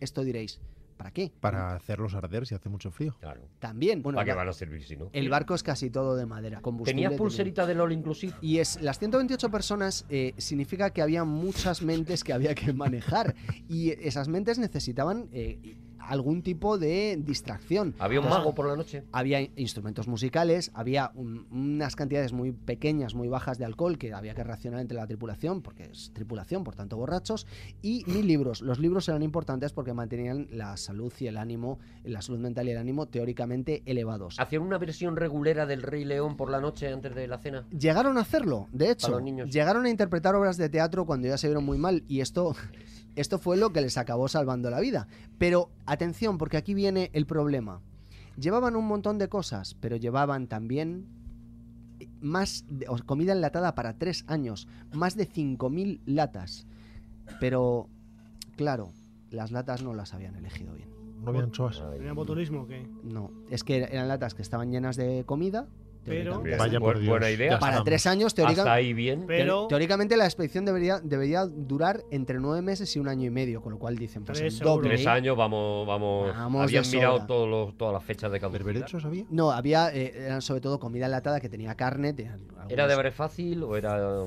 Esto diréis, ¿para qué? Para hacerlos arder si hace mucho frío. Claro. También. Bueno, ¿Para qué van a servir si no? el barco es casi todo de madera. combustible ¿Tenías tenía. pulserita del All Inclusive? Y es las 128 personas eh, significa que había muchas mentes que había que manejar y esas mentes necesitaban eh, algún tipo de distracción. ¿Había un mago por la noche? Había instrumentos musicales, había un- unas cantidades muy pequeñas, muy bajas de alcohol que había que racionar entre la tripulación, porque es tripulación, por tanto borrachos, y mil libros. Los libros eran importantes porque mantenían la salud y el ánimo, la salud mental y el ánimo teóricamente elevados. ¿Hacían una versión regulera del Rey León por la noche antes de la cena? Llegaron a hacerlo, de hecho. Para los niños. Llegaron a interpretar obras de teatro cuando ya se vieron muy mal y esto, esto fue lo que les acabó salvando la vida. Pero atención, porque aquí viene el problema. Llevaban un montón de cosas, pero llevaban también más de- o- comida enlatada para tres años, más de 5.000 latas. Pero, claro, las latas no las habían elegido bien. No había anchoas. ¿Tenía motorismo que No, es que eran latas que estaban llenas de comida. Pero-. Vaya por Bu- Dios. buena idea. Para tres años, teóricamente. Hasta ahí bien. Pero Teori- Teóricamente la expedición debería, debería durar entre nueve meses y un año y medio, con lo cual dicen, pues Tres el doble. Tres años, vamos, vamos. Vamos Habían mirado sobra. todos los- todas las fechas de caducidad. ¿Berberechos había? No, había, eh, eran sobre todo comida enlatada que tenía carne. ¿Era de abre fácil o era, de,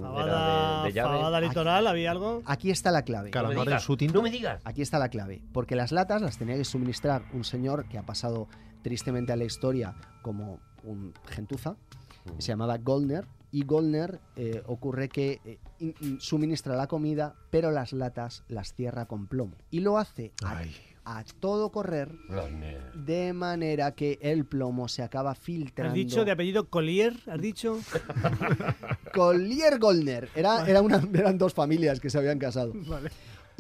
de llave? Fabada litoral, ¿había algo? Aquí está la clave. Me digas. No me digas. Aquí está la clave. Porque las latas las tenía que suministrar un señor que ha pasado tristemente a la historia como un gentuza. Se llamaba Goldner. Y Goldner eh, ocurre que eh, in- in- suministra la comida, pero las latas las cierra con plomo. Y lo hace a todo correr de manera que el plomo se acaba filtrando. ¿Has dicho de apellido Collier? ¿Has dicho? Collier Goldner. Era, era una, eran dos familias que se habían casado. Vale.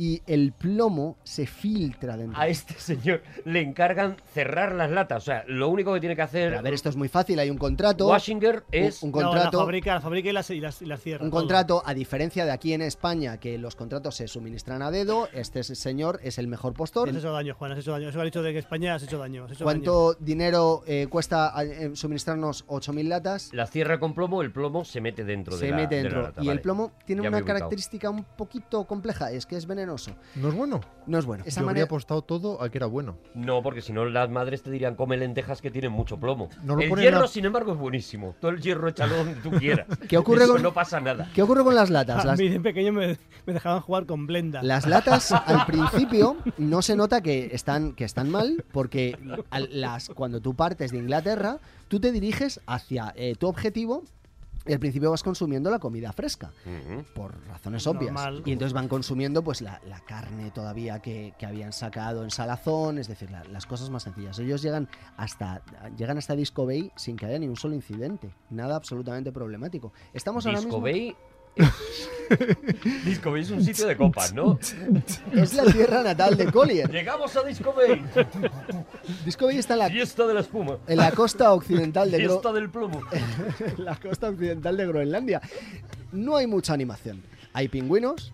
Y el plomo se filtra dentro. A este señor le encargan cerrar las latas. O sea, lo único que tiene que hacer Pero a ver, esto es muy fácil. Hay un contrato. Washinger es. un No, la contrato. fabrica, la fabrica y las, y las, y las cierra. Un todo. contrato, a diferencia de aquí en España, que los contratos se suministran a dedo, este señor es el mejor postor. Has hecho daño, Juan, has hecho daño. Eso ha dicho de que España has hecho daño. has hecho ¿Cuánto dinero eh, cuesta eh, suministrarnos 8.000 latas? La cierra con plomo, el plomo se mete dentro de Se mete de la dentro. lata, y el plomo tiene Ya una característica un poquito compleja, es que es venenoso. ¿No es bueno? No es bueno. Esa Yo habría manera, apostado todo a que era bueno. No, porque si no las madres te dirían come lentejas que tienen mucho plomo. No lo el hierro, sin embargo, es buenísimo. Todo el hierro échalo donde tú quieras. ¿Qué ocurre Eso con- No pasa nada. ¿Qué ocurre con las latas? A Las, mí de pequeño me, me dejaban jugar con Blenda. Las latas al principio no se nota que están, que están mal porque al- las, cuando tú partes de Inglaterra, tú te diriges hacia eh, tu objetivo y al principio vas consumiendo la comida fresca, por razones obvias. Normal. Y entonces van consumiendo pues la, la carne todavía que, que habían sacado en salazón, es decir, la- las cosas más sencillas. Ellos llegan hasta, llegan hasta Disco Bay sin que haya ni un solo incidente, nada absolutamente problemático. Estamos ahora Disco mismo... Bay. Disco Bay es un sitio de copas, ¿no? Es la tierra natal de Collier. Llegamos a Disco Bay. Disco Bay está en la, Fiesta de la espuma. en la costa occidental de Gro- Fiesta del plomo. en la costa occidental de Groenlandia. No hay mucha animación. Hay pingüinos,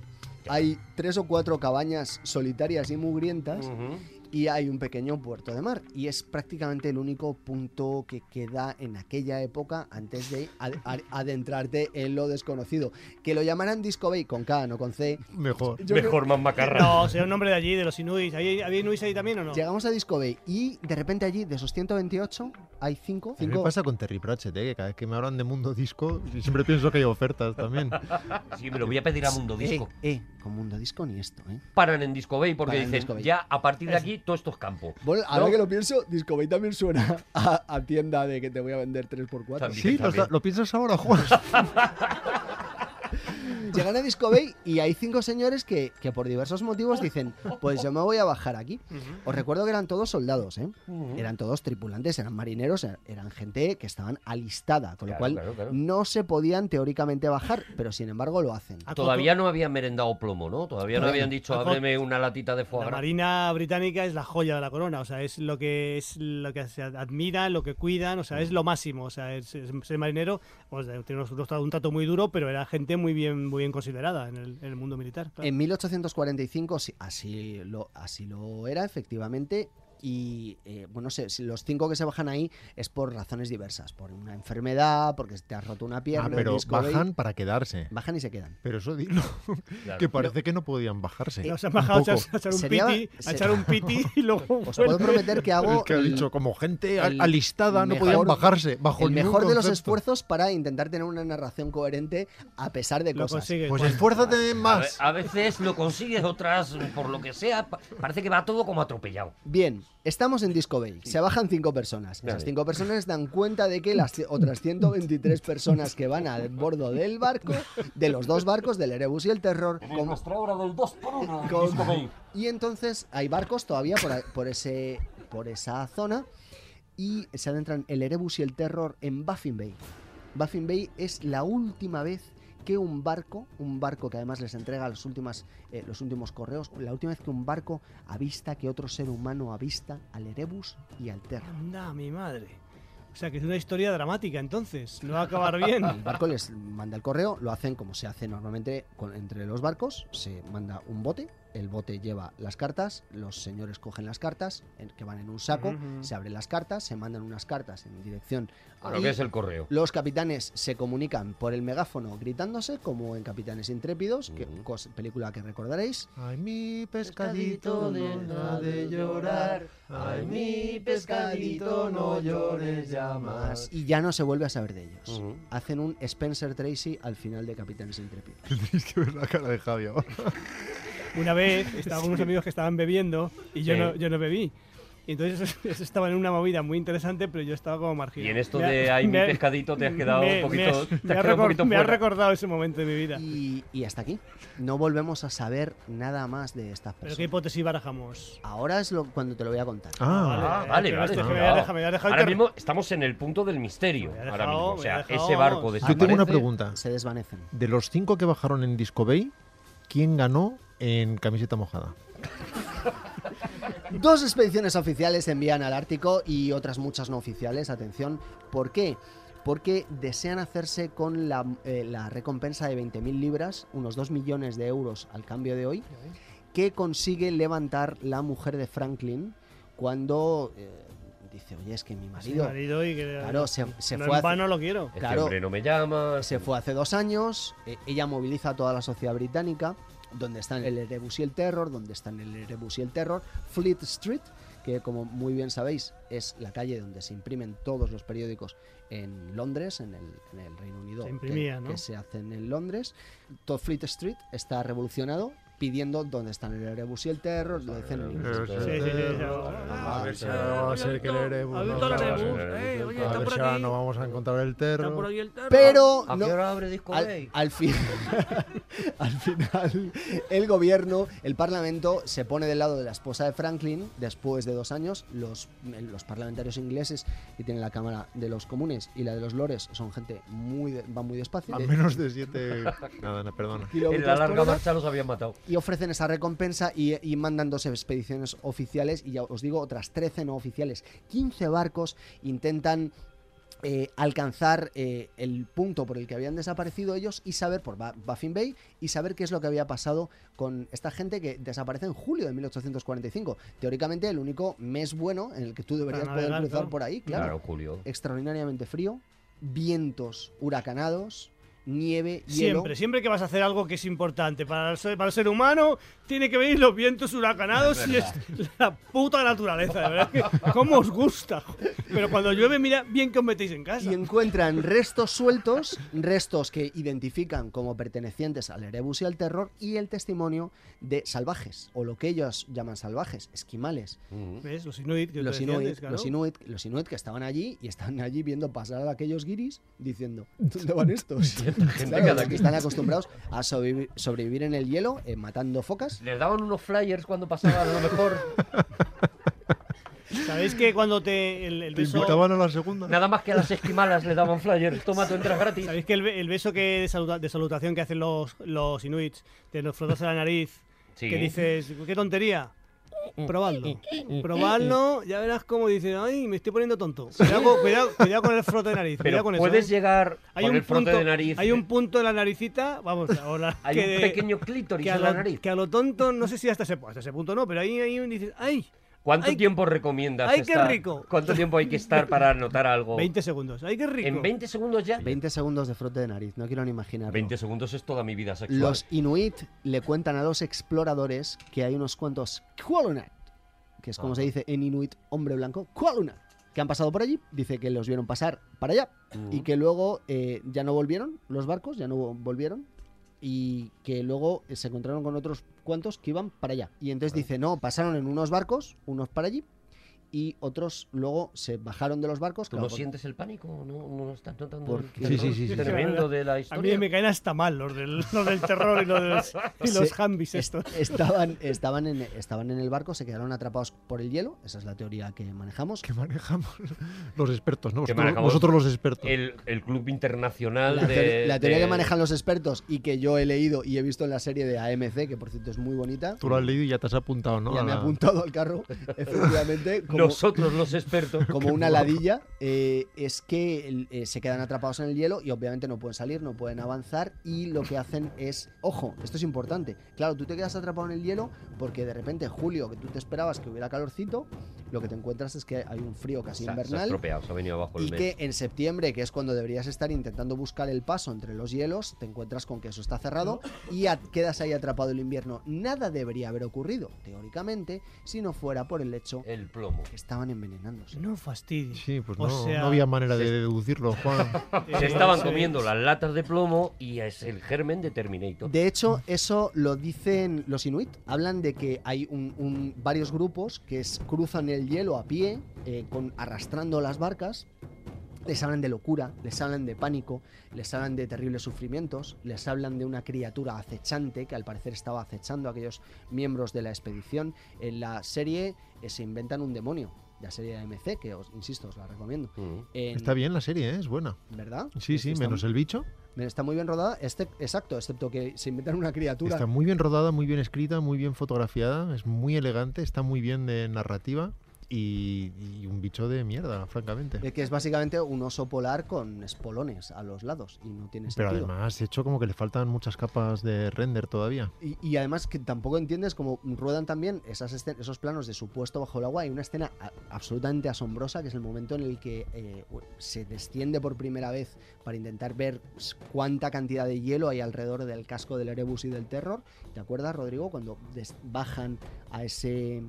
hay tres o cuatro cabañas solitarias y mugrientas Ujú. Y hay un pequeño puerto de mar. Y es prácticamente el único punto que queda en aquella época antes de ad- ad- adentrarte en lo desconocido. Que lo llamaran Disco Bay con K, no con C. Mejor. Yo creo- Mejor más macarra. No, será un nombre de allí, de los Inuits. ¿Ahí- ¿Había Inuits ahí también o no? Llegamos a Disco Bay y de repente allí, de esos 128, hay 5. A mí me pasa con Terry Pratchett, ¿eh? que cada vez que me hablan de Mundo Disco, siempre pienso que hay ofertas también. Sí, me lo voy a pedir a Mundo Disco. Eh, eh, con Mundo Disco ni esto, ¿eh? Paran en Disco Bay porque Paran en dicen, Disco Bay. ya a partir de aquí todo esto es campo. Bueno, ahora ¿No? que lo pienso, Disco Bay también suena a, a tienda de que te voy a vender 3x4. También. Sí, lo, también. lo piensas ahora, Juan. Llegan a Disco Bay y hay cinco señores que, que por diversos motivos dicen, pues yo me voy a bajar aquí. Os recuerdo que eran todos soldados, ¿eh? Eran todos tripulantes, eran marineros, er- eran gente que estaban alistada, con lo cual claro, claro. no se podían teóricamente bajar, pero sin embargo lo hacen. Todavía no habían merendado plomo, ¿no? Todavía no habían dicho, ábreme una latita de foie La gras. Marina Británica es la joya de la corona, o sea, es lo que es lo que se admira, lo que cuidan, o sea, es lo máximo, o sea, es, marinero, pues, unos- unos- un trato muy duro, pero era gente muy bien muy bien considerada en el, en el mundo militar. claro. En 1845 sí, así lo, así lo era, efectivamente. Y eh, bueno, sé, si los cinco que se bajan ahí es por razones diversas, por una enfermedad, porque te has roto una pierna. Ah, pero bajan para quedarse. Bajan y se quedan. Pero eso dilo. Claro. que parece que no podían bajarse. No, se han Un bajado a echar, a echar un Sería- piti, a echar un piti y luego Os puedo prometer que hago Es que ha el- dicho, como gente el alistada, no mejor- podían bajarse. Bajo el mejor de los esfuerzos para intentar tener una narración coherente a pesar de Lo cosas. consigues, Pues esfuérzate más. a veces lo consigues, otras, por lo que sea, pa- parece que va todo como atropellado. Bien, estamos en Disco Bay. Se bajan cinco personas. Esas cinco personas dan cuenta de que las otras 123 personas que van al bordo del barco, de los dos barcos, del Erebus y el Terror, como- nuestra hora del 2 por 1 con- y entonces hay barcos todavía por, a- por ese, por esa zona y se adentran el Erebus y el Terror en Baffin Bay. Baffin Bay es la última vez que un barco, un barco que además les entrega los, últimas, eh, los últimos correos, la última vez que un barco avista, que otro ser humano avista al Erebus y al Terror. Anda, mi madre. O sea, que es una historia dramática, entonces. No va a acabar bien. El barco les manda el correo, lo hacen como se hace normalmente con- entre los barcos, se manda un bote, el bote lleva las cartas, los señores cogen las cartas en- que van en un saco, se abren las cartas, se mandan unas cartas en dirección A lo que es el correo. Los capitanes se comunican por el megáfono gritándose, como en Capitanes Intrépidos, que, Ujú. cos- película que recordaréis. Ay, mi pescadito, deja de llorar. Ay, mi pescadito, no llores ya más. Y ya no se vuelve a saber de ellos. Hacen un Spencer Tracy al final de Capitanes Intrépidos. Tenéis que ver la cara de Javi ahora. Una vez estaba con unos amigos que estaban bebiendo y yo, Sí. no, yo no bebí. Y entonces eso estaba en una movida muy interesante, pero yo estaba como marginal. Y en esto Me de ay, mi pescadito te has quedado me- un poquito, me- te has me ha quedado un recor- poquito me ha fuera. recordado ese momento de mi vida. Y, y hasta aquí. No volvemos a saber nada más de estas ¿Pero qué personas. hipótesis barajamos? Ahora es lo, cuando te lo voy a contar. Ah, Ah, vale, pero vale. dejado- me había dejado Ahora mismo estamos en el punto del misterio. Había Ahora dejado- mismo. O sea, dejado- ese barco Yo yo tengo una pregunta. Se desvanecen. De los cinco que bajaron en Disco Bay, ¿quién ganó en camiseta mojada? Dos expediciones oficiales se envían al Ártico y otras muchas no oficiales. Atención, ¿por qué? Porque desean hacerse con la, eh, la recompensa de 20.000 libras, unos 2 millones de euros al cambio de hoy, que consigue levantar la mujer de Franklin cuando eh, dice, oye, es que mi Sí, marido marido y que Claro, se- se no fue en hace- vano lo quiero. Este Claro. hombre no me llama. se fue hace dos años, eh, ella moviliza a toda la sociedad británica, donde están el Erebus y el Terror, donde están el Erebus y el Terror, Fleet Street, que como muy bien sabéis es la calle donde se imprimen todos los periódicos en Londres, en el, en el Reino Unido, Se que- imprimía, que, ¿no? se hacen en Londres. Todo Fleet Street está revolucionado pidiendo dónde están el Erebus y el Terror, lo dicen en inglés. Sí, sí, sí, sí. A ver si ahora va a ser que el Erebus. ¿Has no a. Eh, oye, está ver por aquí. no vamos a encontrar el Está por ahí el terror. Pero ¿A no- qué hora abre Disco al, Bay? al fin- al final, el gobierno, el parlamento, se pone del lado de la esposa de Franklin después de dos años. Los, los parlamentarios ingleses que tienen la Cámara de los Comunes y la de los Lores son gente muy de- va muy despacio A de menos de siete. Nada, no, perdona. En la larga marcha los habían matado. y ofrecen esa recompensa y, y mandan dos expediciones oficiales y ya os digo otras 13 no oficiales. 15 barcos intentan eh, alcanzar eh, el punto por el que habían desaparecido ellos y saber por Ba- Baffin Bay y saber qué es lo que había pasado con esta gente que desaparece en julio de 1845. Teóricamente el único mes bueno en el que tú deberías poder cruzar por ahí, claro. Claro, Julio. Extraordinariamente frío, vientos huracanados, nieve, hielo. Siempre, siempre que vas a hacer algo que es importante para el ser, para el ser humano, tiene que venir los vientos huracanados y es la puta naturaleza, de verdad. ¿Cómo os gusta? Pero cuando llueve, mira bien que os metéis en casa. y encuentran restos sueltos, restos que identifican como pertenecientes al Erebus y al Terror y el testimonio de salvajes, o lo que ellos llaman salvajes, esquimales. ¿Ves? Los inuit, que Los inuit, antes, claro. los, inuit, los inuit que estaban allí y estaban allí viendo pasar a aquellos guiris diciendo, ¿dónde van estos? Gente Claro, cada que están acostumbrados a sobrevivir, sobrevivir en el hielo, eh, matando focas. Les daban unos flyers cuando pasaban a lo mejor. ¿Sabéis que cuando te el, el ¿Te beso invitaban a la segunda? Nada más que a las esquimalas les daban flyers. Toma, tú entras gratis. ¿Sabéis que el, el beso que de, saluda- de salutación que hacen los, los inuits, de los frotarse la nariz, Sí. que dices, qué tontería? Probadlo. Probadlo, ya verás cómo dices, ay, me estoy poniendo tonto. Cuidado, con- cuidado, cuidado con el frote de nariz. Pero cuidado con puedes eso. ¿eh? llegar hay con un el frote punto, de nariz. Hay un punto en la naricita, vamos, ahora. Hay que un pequeño clítoris que a, en la lo, nariz. que a lo tonto, no sé si hasta ese, hasta ese punto no, pero ahí, ahí dices, ay, ¿Cuánto ay, tiempo recomiendas ay, qué estar? rico. ¿Cuánto tiempo hay que estar para notar algo? 20 segundos, ay, qué rico. ¿En 20 segundos ya? 20 segundos de frote de nariz, no quiero ni imaginar. 20 segundos es toda mi vida sexual. Los Inuit le cuentan a los exploradores que hay unos cuantos Kualunat, que es como Ah. se dice en Inuit hombre blanco, Kualunat, que han pasado por allí. Dice que los vieron pasar para allá y que luego eh, ya no volvieron los barcos, ya no volvieron y que luego eh, se encontraron con otros cuantos que iban para allá. Y entonces dice, no, pasaron en unos barcos, unos para allí. Y otros luego se bajaron de los barcos. ¿Tú claro, no por- sientes el pánico? ¿No, no estás notando ¿Por el qué? terror Sí, sí, sí, sí. tremendo de la A historia? mí me caen hasta mal los del, los del terror y los, de los, y los Se- hambis est- estos. Estaban, estaban, en, estaban en el barco, se quedaron atrapados por el hielo. Esa es la teoría que manejamos. Que manejamos los expertos, ¿no? Que Vosotros, manejamos vosotros los expertos. El, el club internacional La, de... la teoría de- que manejan los expertos y que yo he leído y he visto en la serie de AMC, que por cierto es muy bonita. Tú lo has leído y ya te has apuntado, ¿no? Ya A me he apuntado al carro, efectivamente, como, Nosotros los expertos. como una ladilla, eh, es que el- eh, se quedan atrapados en el hielo y obviamente no pueden salir, no pueden avanzar y lo que hacen es, ojo, esto es importante, claro, tú te quedas atrapado en el hielo porque de repente julio, que tú te esperabas que hubiera calorcito, lo que te encuentras es que hay un frío casi Se se ha invernal. estropeado, se ha venido abajo el Y mes. que en septiembre, que es cuando deberías estar intentando buscar el paso entre los hielos, te encuentras con que eso está cerrado y a- quedas ahí atrapado el invierno. Nada debería haber ocurrido, teóricamente, si no fuera por el hecho El plomo. Que estaban envenenándose. No fastidies. Sí, pues no, sea- no había manera de deducirlo, Juan. Se Eh, estaban sí. comiendo las latas de plomo y es el germen de Terminator. De hecho, eso lo dicen los inuit. Hablan de que hay un, un- varios grupos que es- cruzan el hielo a pie, eh, con, arrastrando las barcas. Les hablan de locura, les hablan de pánico, les hablan de terribles sufrimientos, les hablan de una criatura acechante que al parecer estaba acechando a aquellos miembros de la expedición. En la serie eh, se inventan un demonio, la serie de AMC, que os insisto, os la recomiendo. Mm. En- Está bien la serie, ¿eh? es buena. ¿Verdad? Sí, sí, Está- menos el bicho. Está muy bien rodada, este- exacto, excepto que se inventan una criatura. Está muy bien rodada, muy bien escrita, muy bien fotografiada, es muy elegante, está muy bien de narrativa y, y un bicho de mierda, francamente. Que es básicamente un oso polar con espolones a los lados y no tiene Pero sentido. además, hecho como que le faltan muchas capas de render todavía. Y, y además que tampoco entiendes cómo ruedan también esas esos planos de supuesto bajo el agua. Hay una escena absolutamente asombrosa que es el momento en el que eh, se desciende por primera vez para intentar ver cuánta cantidad de hielo hay alrededor del casco del Erebus y del Terror. ¿Te acuerdas, Rodrigo, cuando bajan a ese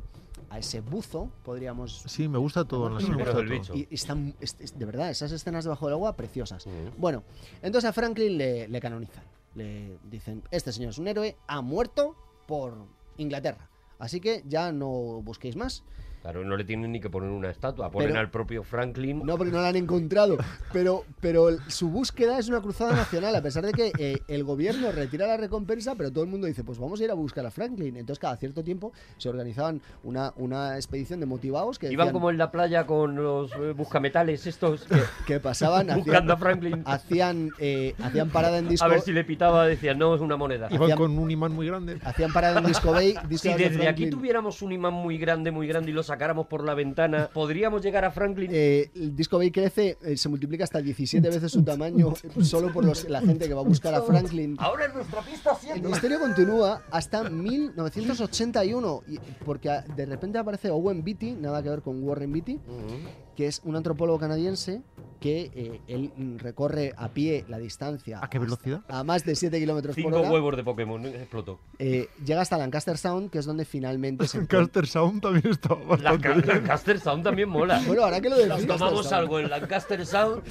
a ese buzo, podríamos Sí, me gusta todo, no me gusta del todo. bicho. y están, es- es- de verdad, esas escenas debajo del agua preciosas. Mm. Bueno, entonces a Franklin le, le canonizan. Le dicen, este señor es un héroe, ha muerto por Inglaterra. Así que ya no busquéis más. Claro, no le tienen ni que poner una estatua. Ponen Pero- al propio Franklin. No, porque no la han encontrado. Pero, pero su búsqueda es una cruzada nacional, a pesar de que eh, el gobierno retira la recompensa, pero todo el mundo dice, pues vamos a ir a buscar a Franklin. Entonces cada cierto tiempo se organizaban una, una expedición de motivados que, Iban decían- como en la playa con los eh, buscametales estos que que pasaban, buscando a Franklin. hacían, eh, hacían parada en disco. A ver si le pitaba, decían, no, es una moneda. Iban hacían- con un imán muy grande. Hacían parada en Disco Bay. Si de desde aquí tuviéramos un imán muy grande, muy grande y lo sacáramos por la ventana, ¿podríamos llegar a Franklin? Eh, el Disco Bay crece, eh, se multiplica hasta 17 veces su tamaño solo por los- la gente que va a buscar a Franklin. Ahora es nuestra pista El 7. misterio continúa hasta 1981, y- porque a- de repente aparece Owen Beatty, nada que ver con Warren Beatty, que es un antropólogo canadiense que eh, él recorre a pie la distancia ¿A qué velocidad? a más de 7 kilómetros por Cinco hora. huevos de Pokémon, explotó. eh, llega hasta Lancaster Sound, que es donde finalmente se Lancaster Sound también La bastante bien. Lancaster Sound también mola. Bueno, ahora que lo Nos decís, tomamos Lancaster Sound. algo en Lancaster Sound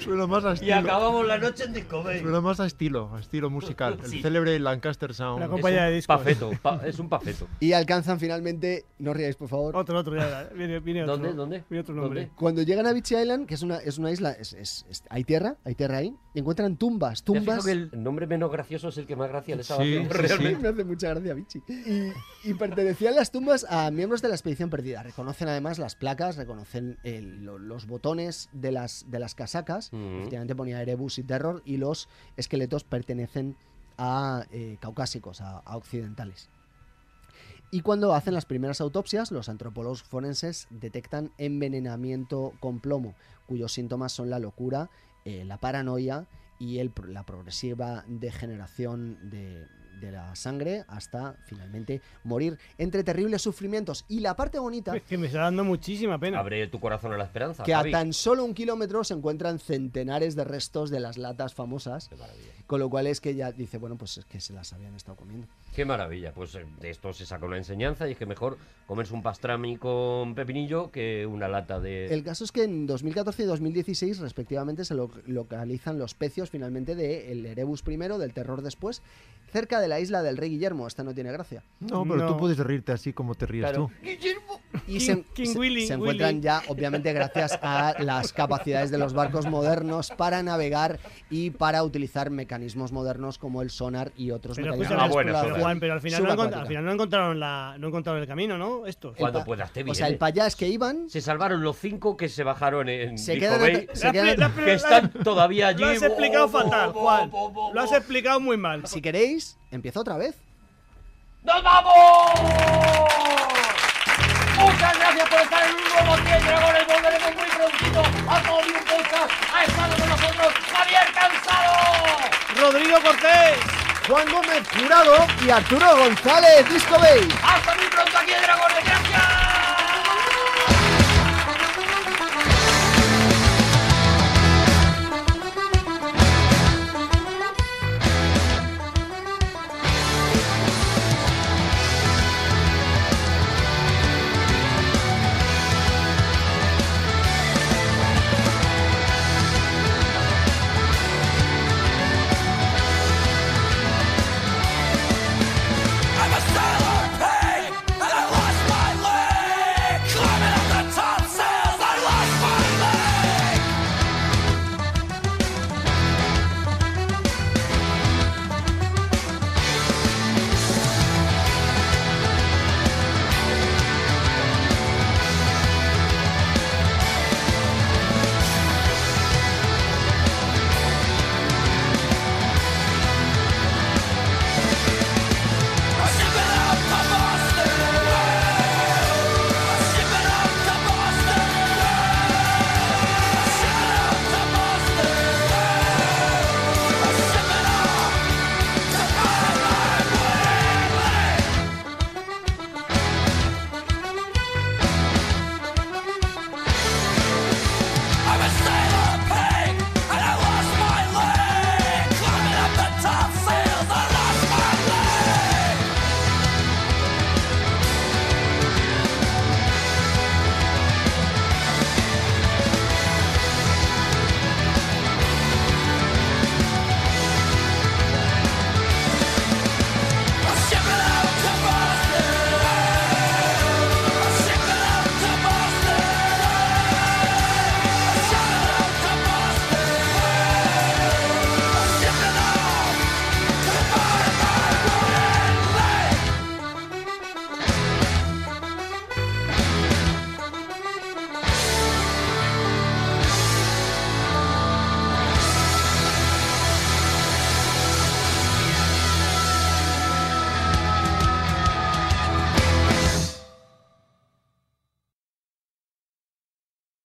Suena más a y estilo. acabamos la noche en Disco Bay. Suena más a estilo, a estilo musical. El Sí. célebre Lancaster Sound. Una Es compañía de discos. pafeto, pa- es un pafeto. Y alcanzan finalmente, no riáis por favor, Otro, otro, ya, viene, viene otro. ¿Dónde? ¿Dónde? Viene otro nombre. ¿Dónde? Cuando llegan a Beach Island, que es una, es una isla, es- es- es- hay tierra, hay tierra ahí, y encuentran tumbas, ¿Te has fijado tumbas. que el nombre menos gracioso es el que más gracia le estaba Sí, haciendo sí, sí. realmente? Me hace mucha gracia, bichi. Y, y pertenecían las tumbas a miembros de la expedición perdida. Reconocen además las placas, reconocen el- lo- los botones de las, de las casacas. Mm. Efectivamente ponía Erebus y Terror y los esqueletos pertenecen a eh, caucásicos, a, a occidentales. Y cuando hacen las primeras autopsias, los antropólogos forenses detectan envenenamiento con plomo, cuyos síntomas son la locura, eh, la paranoia y el la progresiva degeneración de, de la sangre hasta finalmente morir entre terribles sufrimientos. Y la parte bonita, Es que me está dando muchísima pena. Abre tu corazón a la esperanza. que a tan solo un kilómetro se encuentran centenares de restos de las latas famosas, Qué maravilla. con lo cual es que ya dice, bueno, pues es que se las habían estado comiendo. Qué maravilla. Pues eh, de esto se saca una enseñanza y es que mejor comerse un pastrami con pepinillo que una lata de... El caso es que en 2014 y 2016, respectivamente, se lo- localizan los pecios finalmente del Erebus primero, del terror después, cerca de la isla del Rey Guillermo. Esta no tiene gracia. No, pero No. tú puedes reírte así como te ríes Claro. tú. Y King- se, King se- Willy, se encuentran Willy. ya, obviamente, gracias a las capacidades de los barcos modernos para navegar y para utilizar mecanismos modernos como el sonar y otros Pero, mecanismos escúchame, Ah, bueno, pero. Juan, pero al final, no, al final no encontraron la, no encontraron el camino, ¿no? Esto. Cuando puedas te O sea, el payás que iban Se salvaron los cinco que se bajaron en se quedan, Bay, se quedan- La- la- que están todavía allí. Lo has explicado fatal, Juan. Lo has explicado muy mal. Si queréis, empiezo otra vez. ¡Nos vamos! Muchas gracias por estar en un nuevo 10 Dragones. Volveremos muy prontito a todo un podcast. Ha estado con nosotros Javier Cansado. Rodrigo Cortés. Juan Gómez Jurado y Arturo González Disco Bay. Hasta muy pronto aquí en Dragones. Gracias.